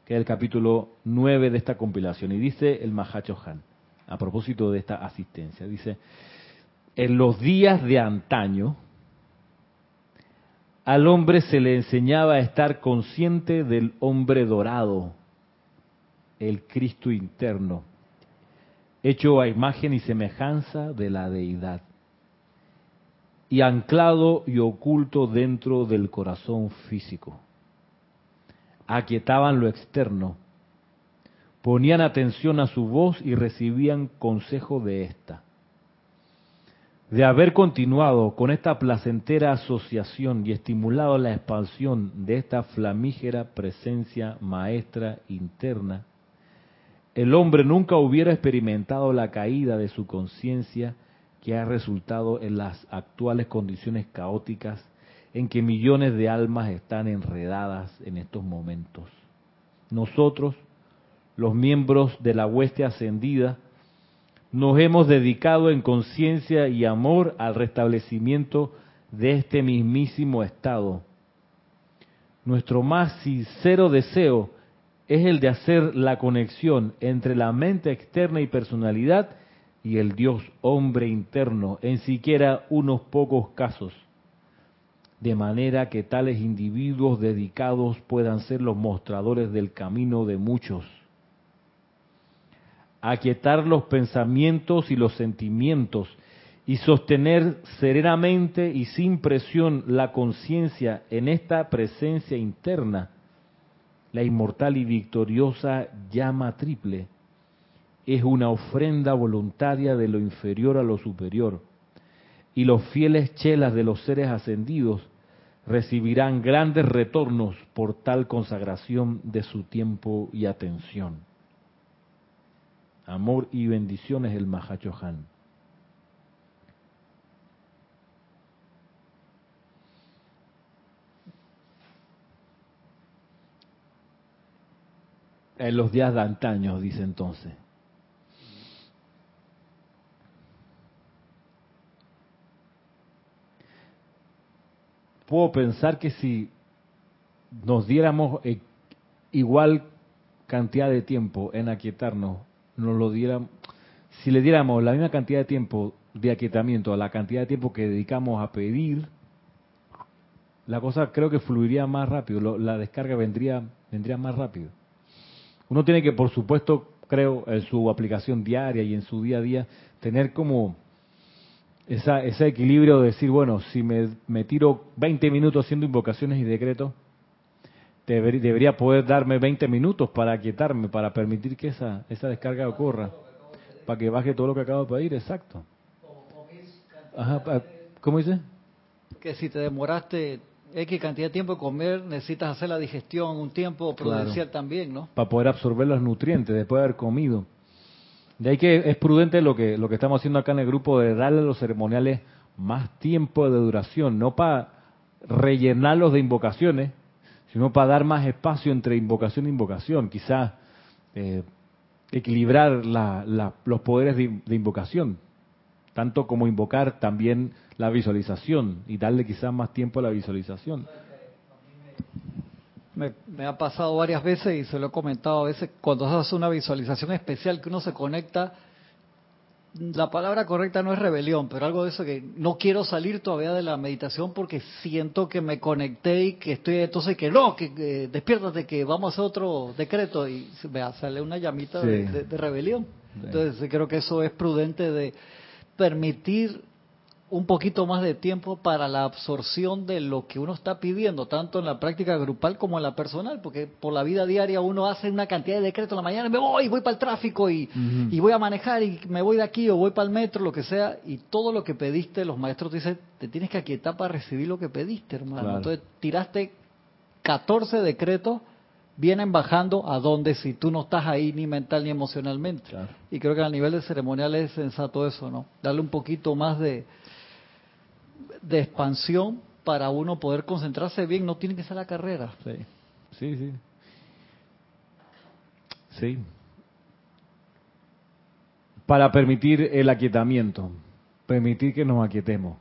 que es el capítulo 9 de esta compilación. Y dice el Mahacho Han, a propósito de esta asistencia, dice, en los días de antaño, al hombre se le enseñaba a estar consciente del hombre dorado, el Cristo interno, hecho a imagen y semejanza de la deidad, y anclado y oculto dentro del corazón físico. Aquietaban lo externo, ponían atención a su voz y recibían consejo de ésta. De haber continuado con esta placentera asociación y estimulado la expansión de esta flamígera presencia maestra interna, el hombre nunca hubiera experimentado la caída de su conciencia que ha resultado en las actuales condiciones caóticas en que millones de almas están enredadas en estos momentos. Nosotros, los miembros de la hueste ascendida, nos hemos dedicado en conciencia y amor al restablecimiento de este mismísimo estado. Nuestro más sincero deseo es el de hacer la conexión entre la mente externa y personalidad y el Dios hombre interno en siquiera unos pocos casos, de manera que tales individuos dedicados puedan ser los mostradores del camino de muchos. Aquietar los pensamientos y los sentimientos y sostener serenamente y sin presión la conciencia en esta presencia interna la inmortal y victoriosa llama triple es una ofrenda voluntaria de lo inferior a lo superior, y los fieles chelas de los seres ascendidos recibirán grandes retornos por tal consagración de su tiempo y atención. Amor y bendiciones el Mahachohan. en los días de antaño, dice entonces. Puedo pensar que si nos diéramos eh, igual cantidad de tiempo en aquietarnos, nos lo diéramos, si le diéramos la misma cantidad de tiempo de aquietamiento a la cantidad de tiempo que dedicamos a pedir, la cosa creo que fluiría más rápido, la descarga vendría, vendría más rápido. Uno tiene que, por supuesto, creo, en su aplicación diaria y en su día a día, tener como esa, ese equilibrio de decir, bueno, si me, me tiro 20 minutos haciendo invocaciones y decretos, debería poder darme 20 minutos para aquietarme, para permitir que esa, esa descarga ocurra, para que baje todo lo que acabo de pedir, exacto. Ajá, ¿Cómo dice? Que si te demoraste X cantidad de tiempo de comer, necesitas hacer la digestión un tiempo prudencial también, ¿no? Para poder absorber los nutrientes después de haber comido. De ahí que es prudente lo que, lo que estamos haciendo acá en el grupo de darle a los ceremoniales más tiempo de duración, no para rellenarlos de invocaciones, sino para dar más espacio entre invocación e invocación, quizás eh, equilibrar los poderes de invocación, tanto como invocar también la visualización y darle quizás más tiempo a la visualización. Me, ha pasado varias veces y se lo he comentado a veces, cuando haces una visualización especial que uno se conecta, la palabra correcta no es rebelión, pero algo de eso que no quiero salir todavía de la meditación porque siento que me conecté y que estoy entonces que no, que, despiértate que vamos a hacer otro decreto y me sale una llamita de, rebelión. Entonces creo que eso es prudente de permitir un poquito más de tiempo para la absorción de lo que uno está pidiendo, tanto en la práctica grupal como en la personal, porque por la vida diaria uno hace una cantidad de decretos en la mañana, me voy, voy para el tráfico y, voy a manejar y me voy de aquí o voy para el metro, lo que sea, y todo lo que pediste, los maestros te dicen, te tienes que aquietar para recibir lo que pediste, hermano. Entonces tiraste 14 decretos, vienen bajando a donde si tú no estás ahí ni mental ni emocionalmente. Y creo que a nivel de ceremonial es sensato eso, ¿no? Darle un poquito más de de expansión para uno poder concentrarse bien, no tiene que ser la carrera. Sí, sí, sí. Sí. Para permitir el aquietamiento, permitir que nos aquietemos.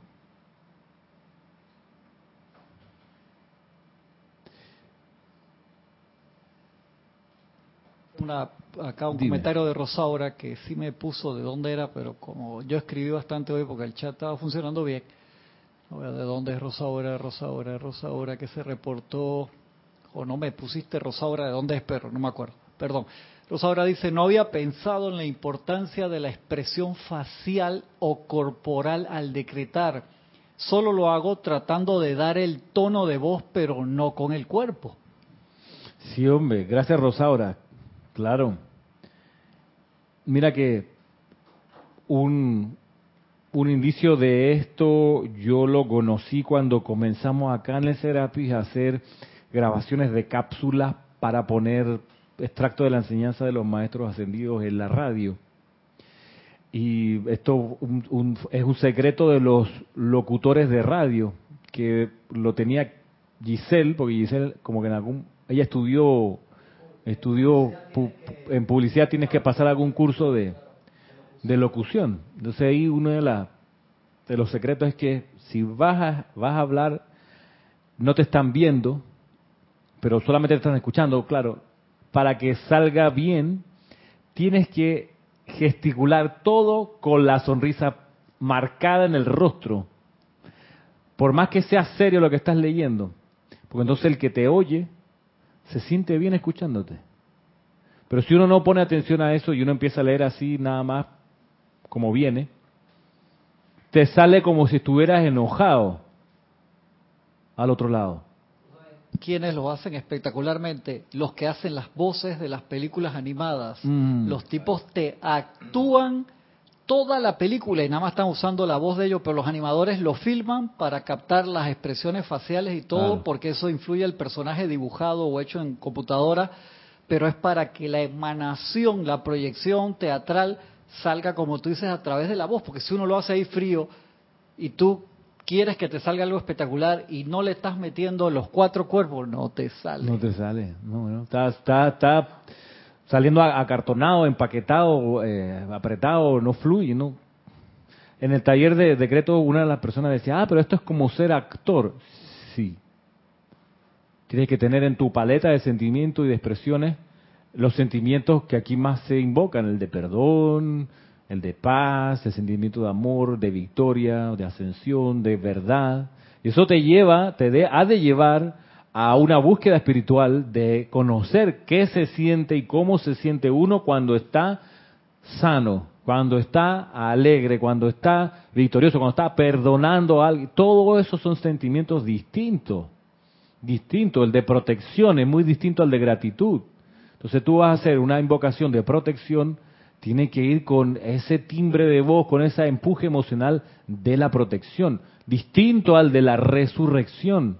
Una, acá un Dime. comentario de Rosaura que sí me puso de dónde era, pero como yo escribí bastante hoy porque el chat estaba funcionando bien. ¿De dónde es Rosaura, Rosaura, Rosaura que se reportó? O no me pusiste Rosaura, ¿de dónde es perro? No me acuerdo. Perdón. Rosaura dice, no había pensado en la importancia de la expresión facial o corporal al decretar. Solo lo hago tratando de dar el tono de voz, pero no con el cuerpo. Sí, hombre, gracias Rosaura. Claro. Mira que un, un indicio de esto yo lo conocí cuando comenzamos acá en el Serapis a hacer grabaciones de cápsulas para poner extracto de la enseñanza de los maestros ascendidos en la radio. Y esto es un secreto de los locutores de radio, que lo tenía Giselle, porque Giselle como que en algún, ella estudió, estudió pu- en publicidad, tienes que pasar algún curso de, de locución. Entonces ahí uno de, la, de los secretos es que si vas a, vas a hablar, no te están viendo, pero solamente te están escuchando, claro, para que salga bien, tienes que gesticular todo con la sonrisa marcada en el rostro. Por más que sea serio lo que estás leyendo, porque entonces el que te oye se siente bien escuchándote. Pero si uno no pone atención a eso y uno empieza a leer así nada más como viene, te sale como si estuvieras enojado al otro lado. quienes lo hacen espectacularmente, los que hacen las voces de las películas animadas. Mm. Los tipos te actúan toda la película y nada más están usando la voz de ellos, pero los animadores lo filman para captar las expresiones faciales y todo, Claro. porque eso influye al personaje dibujado o hecho en computadora, pero es para que la emanación, la proyección teatral salga, como tú dices, a través de la voz, porque si uno lo hace ahí frío y tú quieres que te salga algo espectacular y no le estás metiendo los cuatro cuerpos, no te sale. No te sale, no, no. Está, está, está saliendo acartonado, empaquetado, eh, apretado, no fluye, no. En el taller de decreto una de las personas decía, ah, pero esto es como ser actor. Sí. Tienes que tener en tu paleta de sentimientos y de expresiones los sentimientos que aquí más se invocan, el de perdón, el de paz, el sentimiento de amor, de victoria, de ascensión, de verdad. Y eso te lleva, te de, ha de llevar a una búsqueda espiritual de conocer qué se siente y cómo se siente uno cuando está sano, cuando está alegre, cuando está victorioso, cuando está perdonando a alguien. Todo eso son sentimientos distintos, distintos. El de protección es muy distinto al de gratitud. Entonces tú vas a hacer una invocación de protección, tiene que ir con ese timbre de voz, con ese empuje emocional de la protección, distinto al de la resurrección,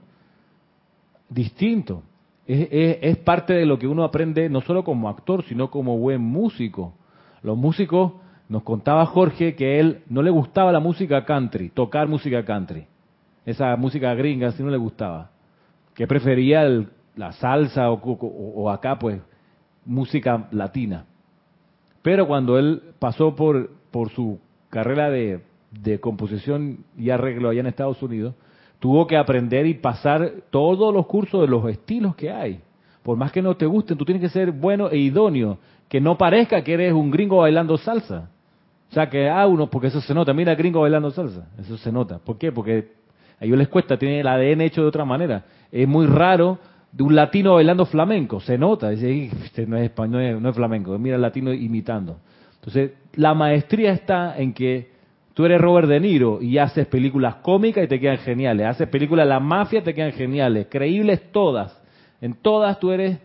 distinto. Es, es- es parte de lo que uno aprende no solo como actor, sino como buen músico. Los músicos, nos contaba Jorge que él no le gustaba la música country, tocar música country. Esa música gringa sí no le gustaba. Que prefería el- la salsa o acá pues música latina. Pero cuando él pasó por, por su carrera de, de composición y arreglo allá en Estados Unidos, tuvo que aprender y pasar todos los cursos de los estilos que hay. Por más que no te gusten, tú tienes que ser bueno e idóneo, que no parezca que eres un gringo bailando salsa. O sea, que ah, uno, porque eso se nota, mira gringo bailando salsa, eso se nota. ¿Por qué? Porque a ellos les cuesta, tienen el ADN hecho de otra manera. Es muy raro de un latino bailando flamenco, se nota, dice, "Ih, este no es español, no es, flamenco, mira el latino imitando. Entonces, la maestría está en que tú eres Robert De Niro y haces películas cómicas y te quedan geniales, haces películas de la mafia, te quedan geniales, creíbles todas. En todas tú eres,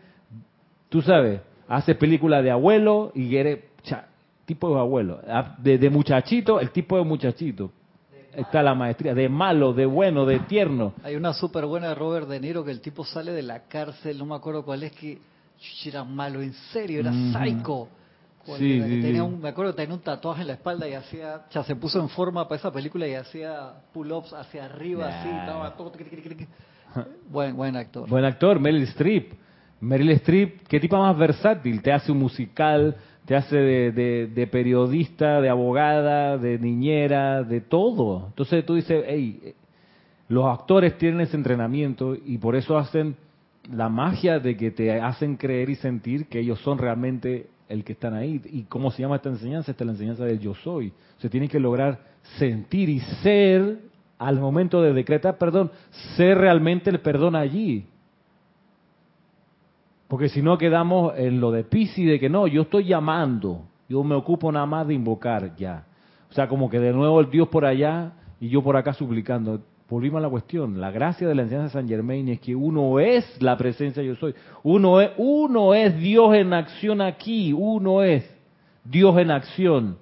tú sabes, haces películas de abuelo y eres tipo de abuelo, Ah, de, de muchachito, el tipo de muchachito. Está la maestría, de malo, de bueno, de tierno. Hay una súper buena de Robert De Niro que el tipo sale de la cárcel, no me acuerdo cuál es, que era malo, en serio, era Ujú. psycho. ¿Cuál Sí, sí, tenía sí. un, me acuerdo que tenía un tatuaje en la espalda y hacía, ya se puso en forma para esa película y hacía pull-ups hacia arriba, así, Nah. estaba todo... tiqui. Buen, buen actor. Buen actor, Meryl Streep. Meryl Streep, qué tipo más versátil, te hace un musical, te hace de, de- periodista, de abogada, de niñera, de todo. Entonces tú dices, hey, los actores tienen ese entrenamiento y por eso hacen la magia de que te hacen creer y sentir que ellos son realmente el que están ahí. ¿Y cómo se llama esta enseñanza? Esta es la enseñanza del yo soy. Se tiene que lograr sentir y ser al momento de decretar perdón, ser realmente el perdón allí. Porque si no quedamos en lo de Pisi de que no, yo estoy llamando, yo me ocupo nada más de invocar ya. O sea, como que de nuevo el Dios por allá y yo por acá suplicando. Volvimos a la cuestión. La gracia de la enseñanza de San Germain es que uno es la presencia yo soy. Uno es, uno es Dios en acción aquí. Uno es Dios en acción.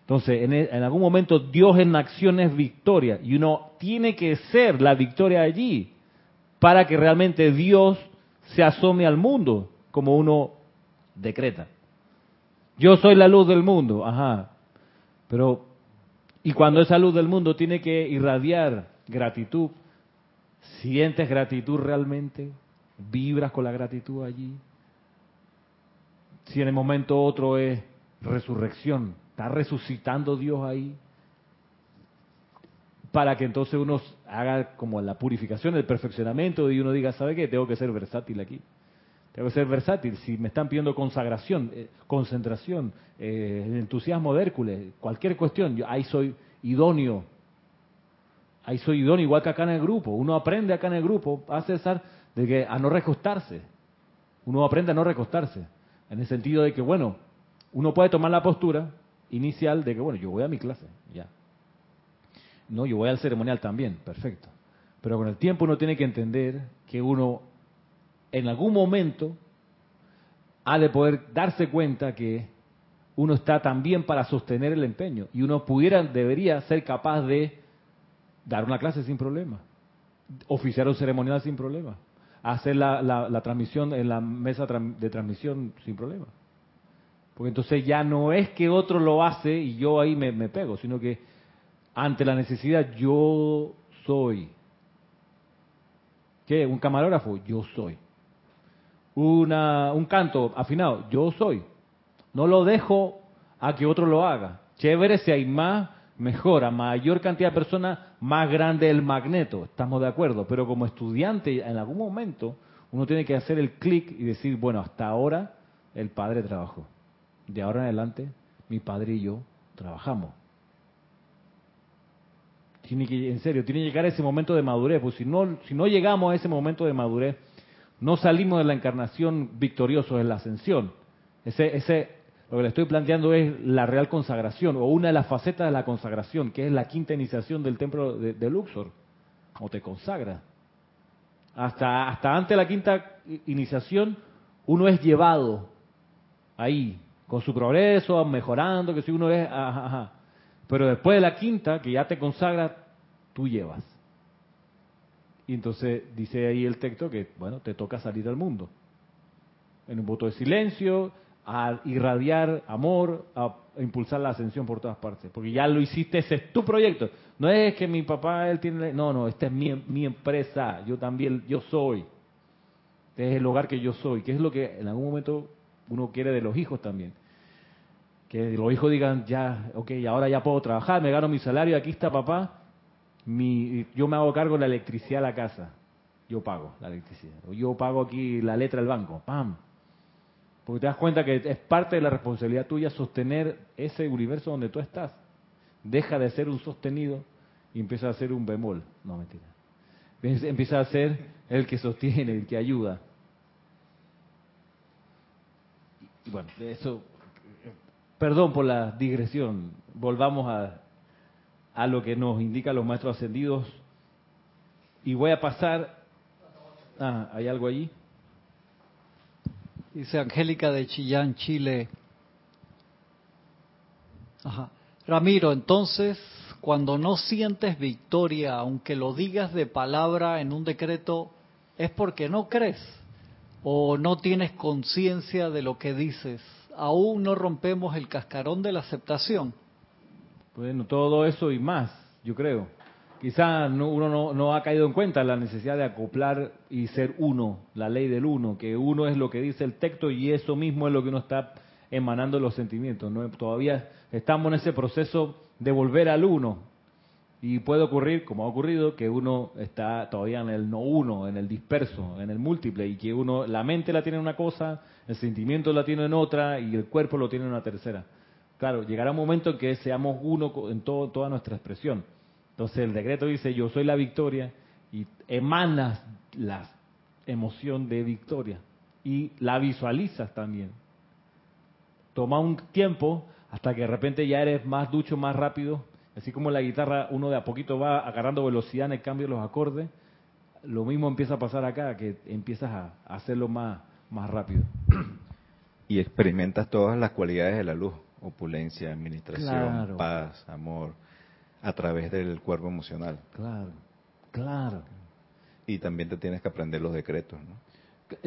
Entonces, en, en, algún momento Dios en acción es victoria y uno tiene que ser la victoria allí para que realmente Dios se asome al mundo como uno decreta. Yo soy la luz del mundo, ajá. Pero, y cuando esa luz del mundo tiene que irradiar gratitud, ¿sientes gratitud realmente? ¿Vibras con la gratitud allí? Si en el momento otro es resurrección, está resucitando Dios ahí, para que entonces uno haga como la purificación, el perfeccionamiento y uno diga, ¿sabe qué? Tengo que ser versátil aquí. Tengo que ser versátil. Si me están pidiendo consagración, eh, concentración, eh, entusiasmo de Hércules, cualquier cuestión, yo ahí soy idóneo. Ahí soy idóneo, igual que acá en el grupo. Uno aprende acá en el grupo, a César, de que a no recostarse. Uno aprende a no recostarse. En el sentido de que, bueno, uno puede tomar la postura inicial de que, bueno, yo voy a mi clase, ya. No, yo voy al ceremonial también, perfecto. Pero con el tiempo uno tiene que entender que uno en algún momento ha de poder darse cuenta que uno está también para sostener el empeño y uno pudiera, debería ser capaz de dar una clase sin problema, oficiar un ceremonial sin problema, hacer la, la, la transmisión en la mesa de transmisión sin problema. Porque entonces ya no es que otro lo hace y yo ahí me, me pego, sino que ante la necesidad yo soy. ¿Qué? ¿Un camarógrafo? Yo soy. Una, un canto afinado, yo soy. No lo dejo a que otro lo haga. Chévere si hay más, mejor. A mayor cantidad de personas, más grande el magneto. Estamos de acuerdo. Pero como estudiante, en algún momento, uno tiene que hacer el clic y decir, bueno, hasta ahora el padre trabajó. De ahora en adelante, mi padre y yo trabajamos. En serio, tiene que llegar a ese momento de madurez, pues si no, si no llegamos a ese momento de madurez, no salimos de la encarnación victoriosos en la ascensión. Ese, ese, lo que le estoy planteando es la real consagración, o una de las facetas de la consagración, que es la quinta iniciación del templo de, Luxor, o te consagra. Hasta, hasta antes de la quinta iniciación, uno es llevado ahí, con su progreso, mejorando, que si uno es, ajá. Pero después de la quinta, que ya te consagra, tú llevas. Y entonces dice ahí el texto que, bueno, te toca salir al mundo. En un voto de silencio, a irradiar amor, a impulsar la ascensión por todas partes. Porque ya lo hiciste, ese es tu proyecto. No es que mi papá, él tiene... No, no, esta es mi, mi empresa, yo también, yo soy. Este es el hogar que yo soy, que es lo que en algún momento uno quiere de los hijos también. Que los hijos digan, ya, ok, ahora ya puedo trabajar, me gano mi salario, aquí está papá, mi, yo me hago cargo de la electricidad de la casa, yo pago la electricidad, o yo pago aquí la letra del banco, ¡pam! Porque te das cuenta que es parte de la responsabilidad tuya sostener ese universo donde tú estás. Deja de ser un sostenido y empieza a ser un bemol. No, mentira. Empieza a ser el que sostiene, el que ayuda. Y bueno, eso, perdón por la digresión. Volvamos a, a lo que nos indican los maestros ascendidos. Y voy a pasar. Ah, ¿hay algo allí? Dice Angélica de Chillán, Chile. Ajá. Ramiro, entonces, cuando no sientes victoria, aunque lo digas de palabra en un decreto, ¿es porque no crees? ¿O no tienes conciencia de lo que dices? ¿Aún no rompemos el cascarón de la aceptación? Bueno, todo eso y más, yo creo. Quizá no, uno no, no, ha caído en cuenta la necesidad de acoplar y ser uno, la ley del uno, que uno es lo que dice el texto y eso mismo es lo que uno está emanando los sentimientos. ¿no? Todavía estamos en ese proceso de volver al uno, Y puede ocurrir, como ha ocurrido, que uno está todavía en el no uno, en el disperso, en el múltiple, y que uno, la mente la tiene en una cosa, el sentimiento la tiene en otra, y el cuerpo lo tiene en una tercera. Claro, llegará un momento en que seamos uno en todo, toda nuestra expresión. Entonces el decreto dice, yo soy la victoria, y emanas la emoción de victoria, y la visualizas también. Toma un tiempo hasta que de repente ya eres más ducho, más rápido, Así como la guitarra uno de a poquito va agarrando velocidad en el cambio de los acordes, lo mismo empieza a pasar acá, que empiezas a, hacerlo más, más rápido. Y experimentas todas las cualidades de la luz, opulencia, administración, paz, amor, a través del cuerpo emocional. Claro, claro. Y también te tienes que aprender los decretos, ¿no?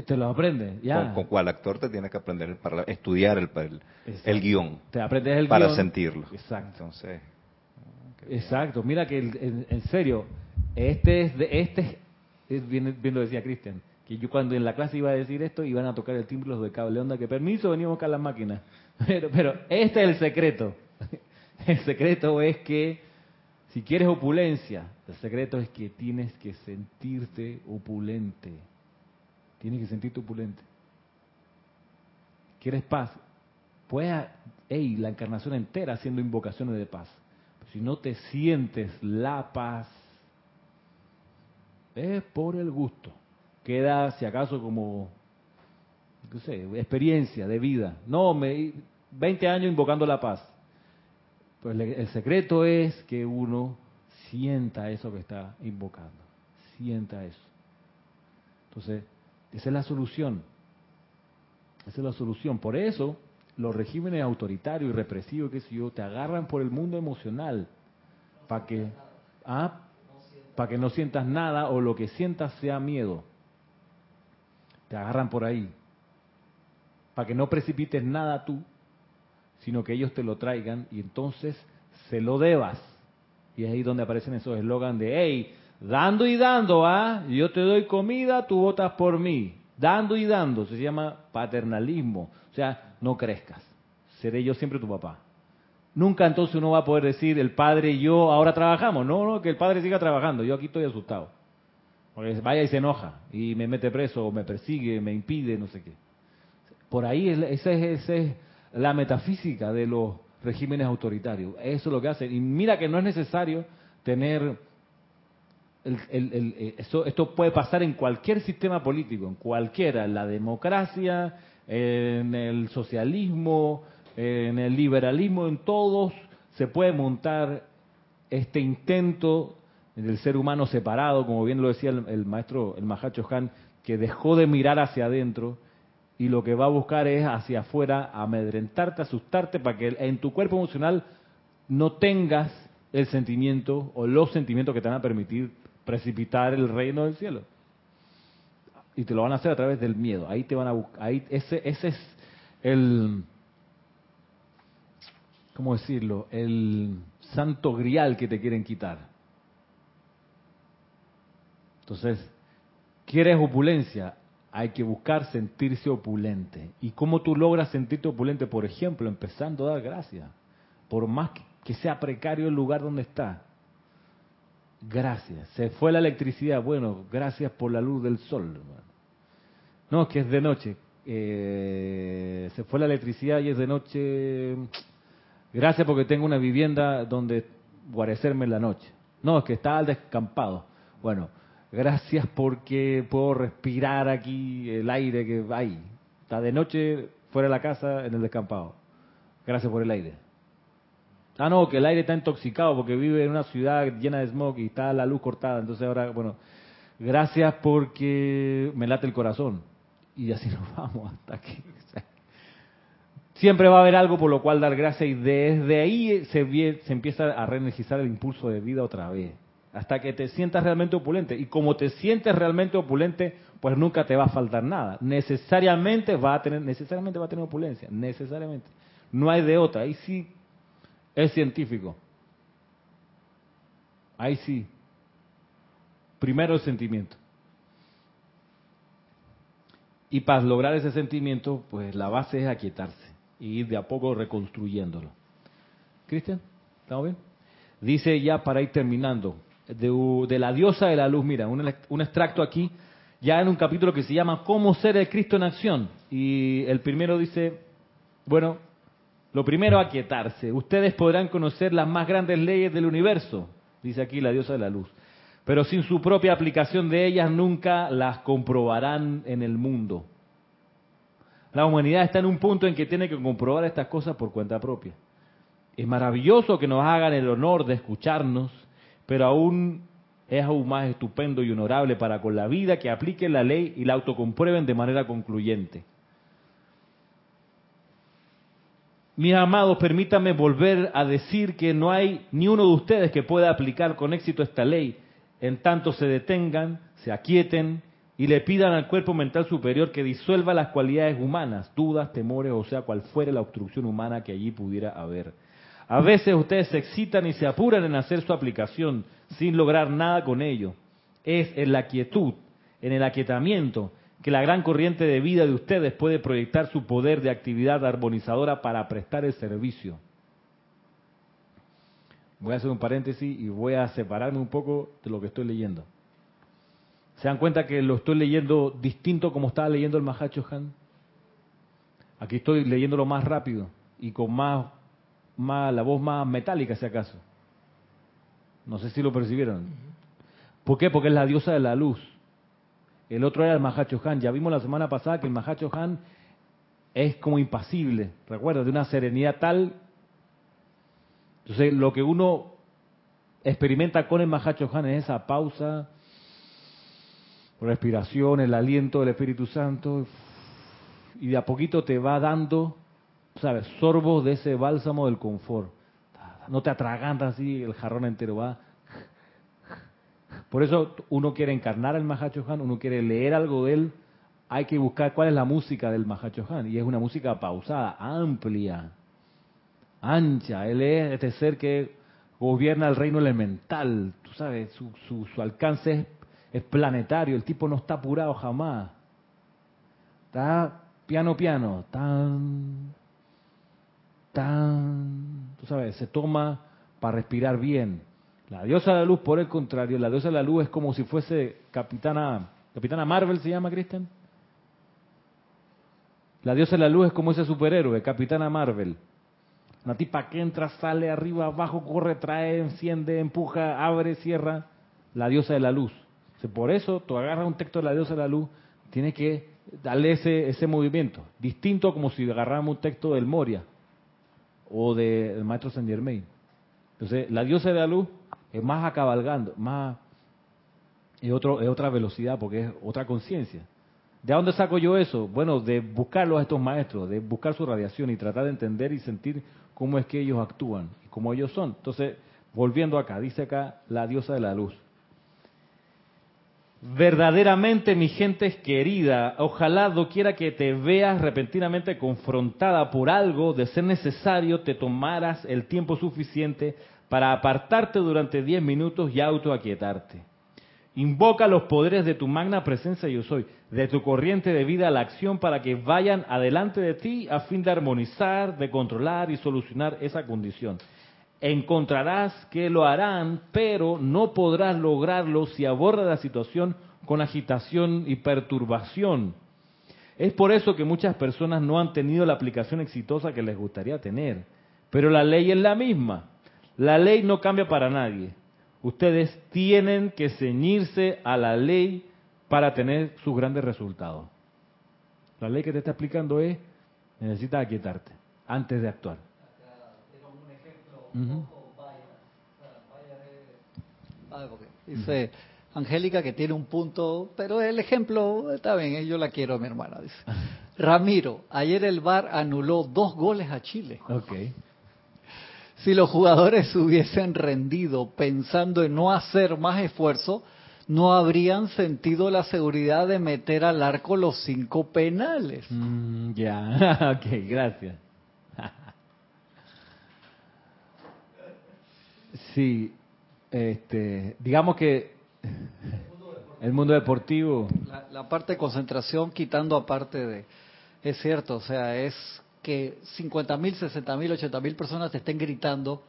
Te los aprendes, ya. Con, cuál actor te tienes que aprender, para estudiar el, el, guion. Te aprendes el para sentirlo. Exacto. Entonces, Exacto, mira que en, serio, este es, de, este es, bien, lo decía Cristian, que yo cuando en la clase iba a decir esto, iban a tocar el timbre los de cable onda, que permiso, venimos a las máquinas. Pero, pero este es el secreto. El secreto es que si quieres opulencia, el secreto es que tienes que sentirte opulente. Tienes que sentirte opulente. ¿Quieres paz? Puedes, hey, la encarnación entera haciendo invocaciones de paz si no te sientes la paz, es por el gusto. Queda, si acaso, como, no sé, experiencia de vida. No, me, 20 años invocando la paz. Pues el secreto es que uno sienta eso que está invocando. Sienta eso. Entonces, esa es la solución. Esa es la solución. Por eso, los regímenes autoritarios y represivos, que si yo, te agarran por el mundo emocional para que, ah, para que no sientas nada o lo que sientas sea miedo. Te agarran por ahí. Para que no precipites nada tú, sino que ellos te lo traigan y entonces se lo debas. Y es ahí donde aparecen esos eslogan de, hey, dando y dando, ¿ah? Yo te doy comida, tú votas por mí. Dando y dando, se llama paternalismo. O sea, no crezcas. Seré yo siempre tu papá. Nunca entonces uno va a poder decir, el padre y yo ahora trabajamos. No, no, que el padre siga trabajando. Yo aquí estoy asustado. Porque vaya y se enoja y me mete preso o me persigue, me impide, no sé qué. Por ahí esa es, esa es la metafísica de los regímenes autoritarios. Eso es lo que hacen. Y mira que no es necesario tener... El, el, esto puede pasar en cualquier sistema político, en cualquiera, en la democracia, en el socialismo, en el liberalismo, en todos se puede montar este intento del ser humano separado, como bien lo decía el, maestro, el Mahacho Han, que dejó de mirar hacia adentro y lo que va a buscar es hacia afuera amedrentarte, asustarte para que en tu cuerpo emocional no tengas el sentimiento o los sentimientos que te van a permitir precipitar el reino del cielo y te lo van a hacer a través del miedo. Ahí te van a buscar, ahí ese, ese es el, ¿cómo decirlo? El santo grial que te quieren quitar. Entonces, ¿quieres opulencia? Hay que buscar sentirse opulente. ¿Y cómo tú logras sentirte opulente? Por ejemplo, empezando a dar gracias. Por más que sea precario el lugar donde está. Gracias. Se fue la electricidad. Bueno, gracias por la luz del sol. No, que es de noche. Eh, se fue la electricidad y es de noche. Gracias porque tengo una vivienda donde guarecerme en la noche. No, es que está al descampado. Bueno, gracias porque puedo respirar aquí el aire que hay. Está de noche fuera de la casa en el descampado. Gracias por el aire. Ah, no, que el aire está intoxicado porque vive en una ciudad llena de smog y está la luz cortada. Entonces ahora, bueno, gracias porque me late el corazón y así nos vamos hasta aquí. Siempre va a haber algo por lo cual dar gracias y desde ahí se, se empieza a reenergizar el impulso de vida otra vez, hasta que te sientas realmente opulente. Y como te sientes realmente opulente, pues nunca te va a faltar nada. Necesariamente va a tener, necesariamente va a tener opulencia, necesariamente. No hay de otra. Ahí sí es científico. Ahí sí. Primero el sentimiento. Y para lograr ese sentimiento, pues la base es aquietarse y ir de a poco reconstruyéndolo. Cristian, ¿estamos bien? Dice ya para ir terminando, de, la diosa de la luz, mira, un extracto aquí, ya en un capítulo que se llama ¿Cómo ser el Cristo en acción? Y el primero dice, bueno, lo primero, aquietarse. Ustedes podrán conocer las más grandes leyes del universo, dice aquí la diosa de la luz, pero sin su propia aplicación de ellas nunca las comprobarán en el mundo. La humanidad está en un punto en que tiene que comprobar estas cosas por cuenta propia. Es maravilloso que nos hagan el honor de escucharnos, pero aún es aún más estupendo y honorable para con la vida que apliquen la ley y la autocomprueben de manera concluyente. Mis amados, permítanme volver a decir que no hay ni uno de ustedes que pueda aplicar con éxito esta ley, en tanto se detengan, se aquieten y le pidan al cuerpo mental superior que disuelva las cualidades humanas, dudas, temores, o sea, cual fuere la obstrucción humana que allí pudiera haber. A veces ustedes se excitan y se apuran en hacer su aplicación sin lograr nada con ello. Es en la quietud, en el aquietamiento, que la gran corriente de vida de ustedes puede proyectar su poder de actividad armonizadora para prestar el servicio. Voy a hacer un paréntesis y voy a separarme un poco de lo que estoy leyendo. ¿Se dan cuenta que lo estoy leyendo distinto como estaba leyendo el Mahacho Han? Aquí estoy leyéndolo más rápido y con más, más la voz más metálica, si acaso. No sé si lo percibieron. ¿Por qué? Porque es la diosa de la luz. El otro era el Mahacho Han. Ya vimos la semana pasada que el Mahacho Han es como impasible, recuerda, de una serenidad tal. Entonces, lo que uno experimenta con el Mahacho Han es esa pausa, respiración, el aliento del Espíritu Santo, y de a poquito te va dando, ¿sabes?, sorbos de ese bálsamo del confort. No te atragantas así el jarrón entero, va por eso uno quiere encarnar al Mahachohan, uno quiere leer algo de él, hay que buscar cuál es la música del Mahachohan. Y es una música pausada, amplia, ancha. Él es este ser que gobierna el reino elemental. Tú sabes, su, su, alcance es, es planetario. El tipo no está apurado jamás. Está piano, piano, tan, tan, tú sabes, se toma para respirar bien. La diosa de la luz, por el contrario, la diosa de la luz es como si fuese Capitana, Capitana Marvel se llama, Cristian. La diosa de la luz es como ese superhéroe, Capitana Marvel. Una tipa que entra, sale arriba, abajo, corre, trae, enciende, empuja, abre, cierra. La diosa de la luz. Por eso, tú agarras un texto de la diosa de la luz, tienes que darle ese, ese movimiento. Distinto como si agarráramos un texto del Moria o del maestro Saint Germain. Entonces, la diosa de la luz es más acabalgando, más es, otro, es otra velocidad porque es otra conciencia. ¿De dónde saco yo eso? Bueno, de buscarlos a estos maestros, de buscar su radiación y tratar de entender y sentir cómo es que ellos actúan y cómo ellos son. Entonces, volviendo acá, dice acá la diosa de la luz. Verdaderamente, mi gente querida, ojalá quiera que te veas repentinamente confrontada por algo, de ser necesario, te tomaras el tiempo suficiente para apartarte durante diez minutos y autoaquietarte. Invoca los poderes de tu magna presencia yo soy, de tu corriente de vida a la acción para que vayan adelante de ti a fin de armonizar, de controlar y solucionar esa condición. Encontrarás que lo harán, pero no podrás lograrlo si abordas la situación con agitación y perturbación. Es por eso que muchas personas no han tenido la aplicación exitosa que les gustaría tener. Pero la ley es la misma. La ley no cambia para nadie. Ustedes tienen que ceñirse a la ley para tener sus grandes resultados. La ley que te está explicando es, necesitas aquietarte antes de actuar. Dice Angélica que tiene un punto, pero el ejemplo está bien, eh, yo la quiero, mi hermana. Dice Ramiro, ayer el VAR anuló dos goles a Chile. Okay. Si los jugadores hubiesen rendido pensando en no hacer más esfuerzo, no habrían sentido la seguridad de meter al arco los cinco penales. Mm, ya, ok, gracias. sí, este, digamos que el mundo deportivo. La, la parte de concentración quitando aparte de, es cierto, o sea, es que 50 mil, 60 mil, 80 mil personas te estén gritando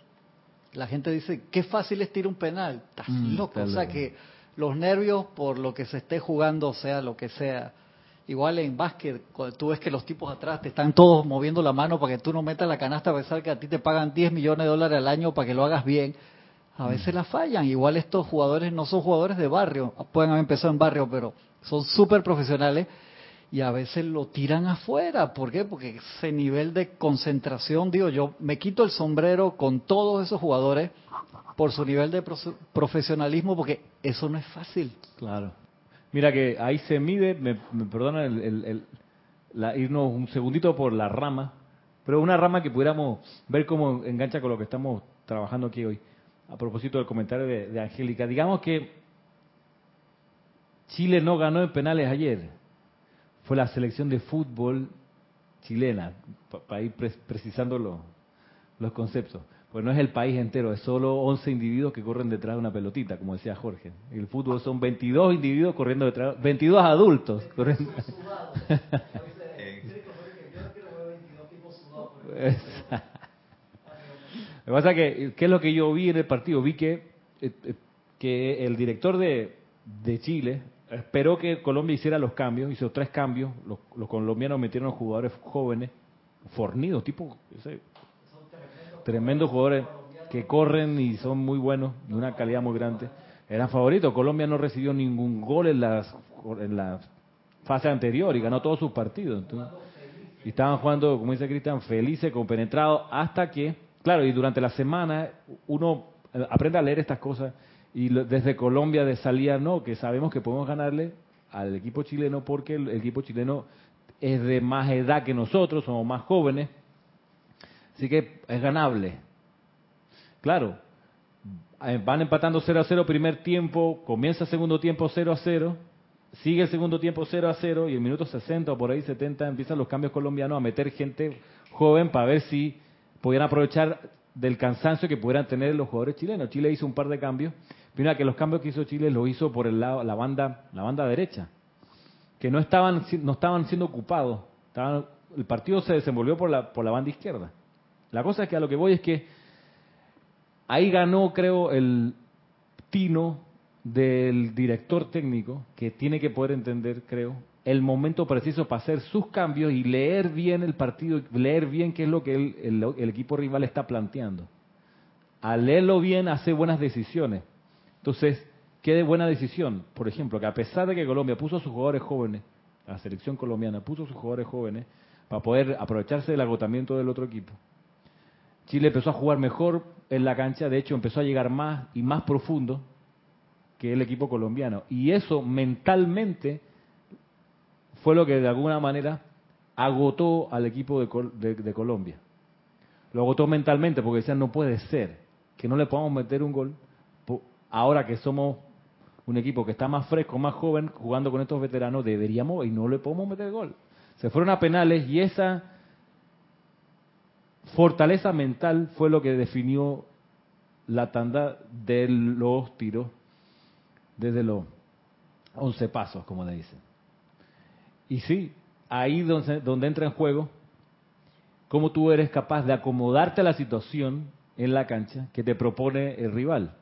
La gente dice, qué fácil es tirar un penal. Estás Mm, loco. O sea que los nervios por lo que se esté jugando, sea lo que sea. Igual en básquet, cuando tú ves que los tipos atrás te están todos moviendo la mano para que tú no metas la canasta, a pesar que a ti te pagan 10 millones de dólares al año para que lo hagas bien. A veces la fallan. Igual estos jugadores no son jugadores de barrio. Pueden haber empezado en barrio, pero son súper profesionales y a veces lo tiran afuera. ¿Por qué? Porque ese nivel de concentración, digo yo, me quito el sombrero con todos esos jugadores por su nivel de profe- profesionalismo, porque eso no es fácil. Claro. Mira que ahí se mide, me, me perdona el, el- el- la- irnos un segundito por la rama, pero una rama que pudiéramos ver cómo engancha con lo que estamos trabajando aquí hoy. A propósito del comentario de Angélica, digamos que Chile no ganó en penales ayer. Fue la selección de fútbol chilena, para ir pre- precisando lo- los conceptos. Pues no es el país entero, es solo 11 individuos que corren detrás de una pelotita, como decía Jorge. El fútbol son 22 individuos corriendo detrás, 22 adultos corriendo. Lo que pasa que, ¿qué es lo que yo vi en el partido? Vi que, eh, eh, que el director de, de Chile esperó que Colombia hiciera los cambios, hizo tres cambios, los, colombianos metieron jugadores jóvenes, fornidos, tipo, ese, tremendos jugadores que corren y son muy buenos, de una calidad muy grande. Eran favoritos. Colombia no recibió ningún gol en las en la fase anterior y ganó todos sus partidos. Y estaban jugando, como dice Cristian, felices, compenetrados, hasta que, claro, y durante la semana uno eh, aprende a leer estas cosas y lo- desde Colombia de salía, no, que sabemos que podemos ganarle al equipo chileno porque el equipo chileno es de más edad que nosotros, somos más jóvenes, así que es ganable. Claro, eh, van empatando 0 a 0 primer tiempo, comienza segundo tiempo 0 a 0, sigue el segundo tiempo 0 a 0 y en minuto 60 o por ahí 70 empiezan los cambios colombianos a meter gente joven para ver si podían aprovechar del cansancio que pudieran tener los jugadores chilenos. Chile hizo un par de cambios. Mira que los cambios que hizo Chile los hizo por el lado, la banda, la banda derecha, que no estaban, no estaban siendo ocupados. El partido se desenvolvió por la, por la banda izquierda. La cosa es que a lo que voy es que ahí ganó, creo, el tino del director técnico, que tiene que poder entender, creo, el momento preciso para hacer sus cambios y leer bien el partido, leer bien qué es lo que el, el- el equipo rival está planteando. Al leerlo bien, hace buenas decisiones. Entonces, ¿qué buena decisión? Por ejemplo, que a pesar de que Colombia puso a sus jugadores jóvenes, la selección colombiana puso a sus jugadores jóvenes para poder aprovecharse del agotamiento del otro equipo, Chile empezó a jugar mejor en la cancha, de hecho empezó a llegar más y más profundo que el equipo colombiano. Y eso mentalmente fue lo que de alguna manera agotó al equipo de, de- de Colombia. Lo agotó mentalmente porque decían, no puede ser que no le podamos meter un gol ahora que somos un equipo que está más fresco, más joven, jugando con estos veteranos, deberíamos y no le podemos meter gol. Se fueron a penales y esa fortaleza mental fue lo que definió la tanda de los tiros desde los 11 pasos, como le dicen. Y sí, ahí donde, donde entra en juego cómo tú eres capaz de acomodarte a la situación en la cancha que te propone el rival.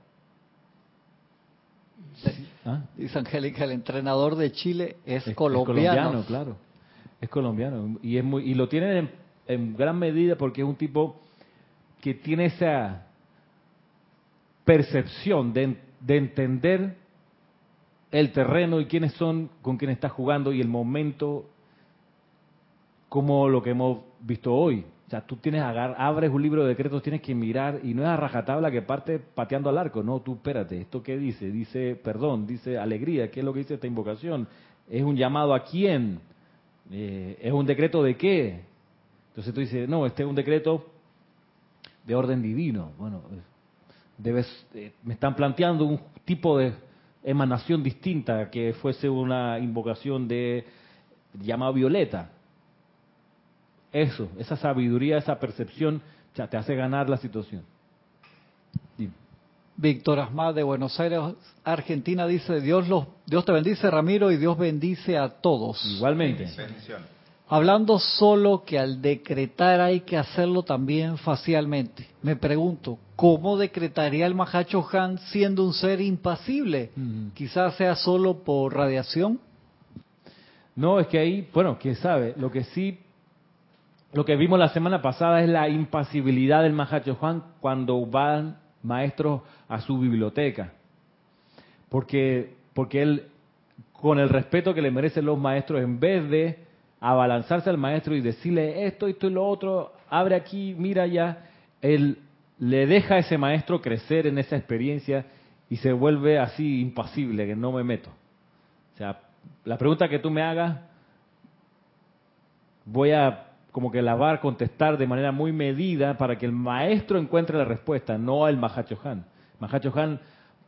¿Ah? Dice Angélica, el entrenador de Chile es, Es- es colombiano. claro. Es colombiano. Y, es muy, y lo tiene en, en gran medida porque es un tipo que tiene esa percepción de, de entender el terreno y quiénes son con quien está jugando y el momento como lo que hemos visto hoy. O sea, tú tienes agar, abres un libro de decretos, tienes que mirar y no es a rajatabla que parte pateando al arco. No, tú espérate, ¿esto qué dice? Dice perdón, dice alegría, ¿qué es lo que dice esta invocación? ¿Es un llamado a quién? Eh, ¿Es un decreto de qué? Entonces tú dices, no, este es un decreto de orden divino. Bueno, eh, debes, eh, me están planteando un tipo de emanación distinta que fuese una invocación de llamado violeta. Eso, esa sabiduría, esa percepción, ya te hace ganar la situación. Dime. Víctor Asmad de Buenos Aires, Argentina, dice, Dios, los, Dios te bendice, Ramiro, y Dios bendice a todos. Igualmente. Bendición. Hablando solo que al decretar hay que hacerlo también facialmente. Me pregunto, ¿cómo decretaría el Mahacho Han siendo un ser impasible? Quizás sea solo por radiación. No, es que ahí, bueno, quién sabe, lo que sí, lo que vimos la semana pasada es la impasibilidad del Mahacho Juan cuando van maestros a su biblioteca. Porque, porque él, con el respeto que le merecen los maestros, en vez de abalanzarse al maestro y decirle esto, esto y lo otro, abre aquí, mira allá, él le deja a ese maestro crecer en esa experiencia y se vuelve así impasible, que no me meto. O sea, la pregunta que tú me hagas, voy a como que la va a contestar de manera muy medida para que el maestro encuentre la respuesta, no el Mahachohan. Mahachohan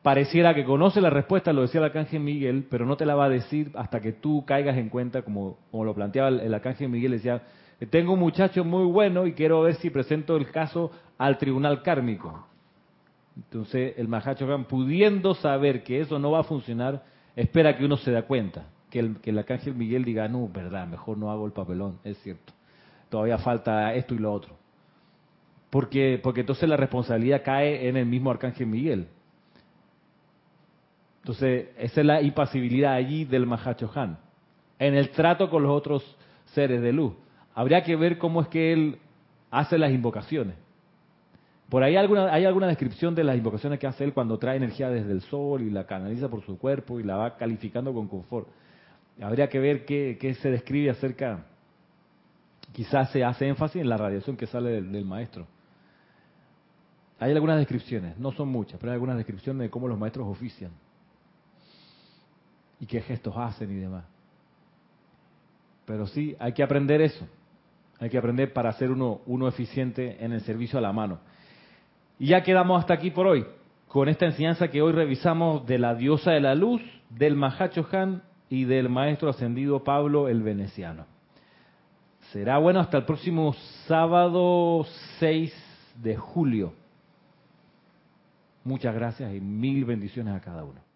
pareciera que conoce la respuesta, lo decía el arcángel Miguel, pero no te la va a decir hasta que tú caigas en cuenta, como, como lo planteaba el, el arcángel Miguel, decía, tengo un muchacho muy bueno y quiero ver si presento el caso al tribunal kármico. Entonces el Mahachohan, pudiendo saber que eso no va a funcionar, espera que uno se da cuenta, que el, que el arcángel Miguel diga, no, verdad, mejor no hago el papelón, es cierto, todavía falta esto y lo otro. Porque, porque entonces la responsabilidad cae en el mismo arcángel Miguel. Entonces, esa es la impasibilidad allí del Mahachohan. En el trato con los otros seres de luz. Habría que ver cómo es que él hace las invocaciones. Por ahí alguna, hay alguna descripción de las invocaciones que hace él cuando trae energía desde el sol y la canaliza por su cuerpo y la va calificando con confort. Habría que ver qué, qué se describe acerca, quizás se hace énfasis en la radiación que sale del, maestro. Hay algunas descripciones, no son muchas, pero hay algunas descripciones de cómo los maestros ofician y qué gestos hacen y demás. Pero sí, hay que aprender eso. Hay que aprender para ser uno, uno eficiente en el servicio a la mano. Y ya quedamos hasta aquí por hoy, con esta enseñanza que hoy revisamos de la diosa de la luz, del Mahacho Han y del maestro ascendido Pablo el Veneciano. Será bueno hasta el próximo sábado 6 de julio. Muchas gracias y mil bendiciones a cada uno.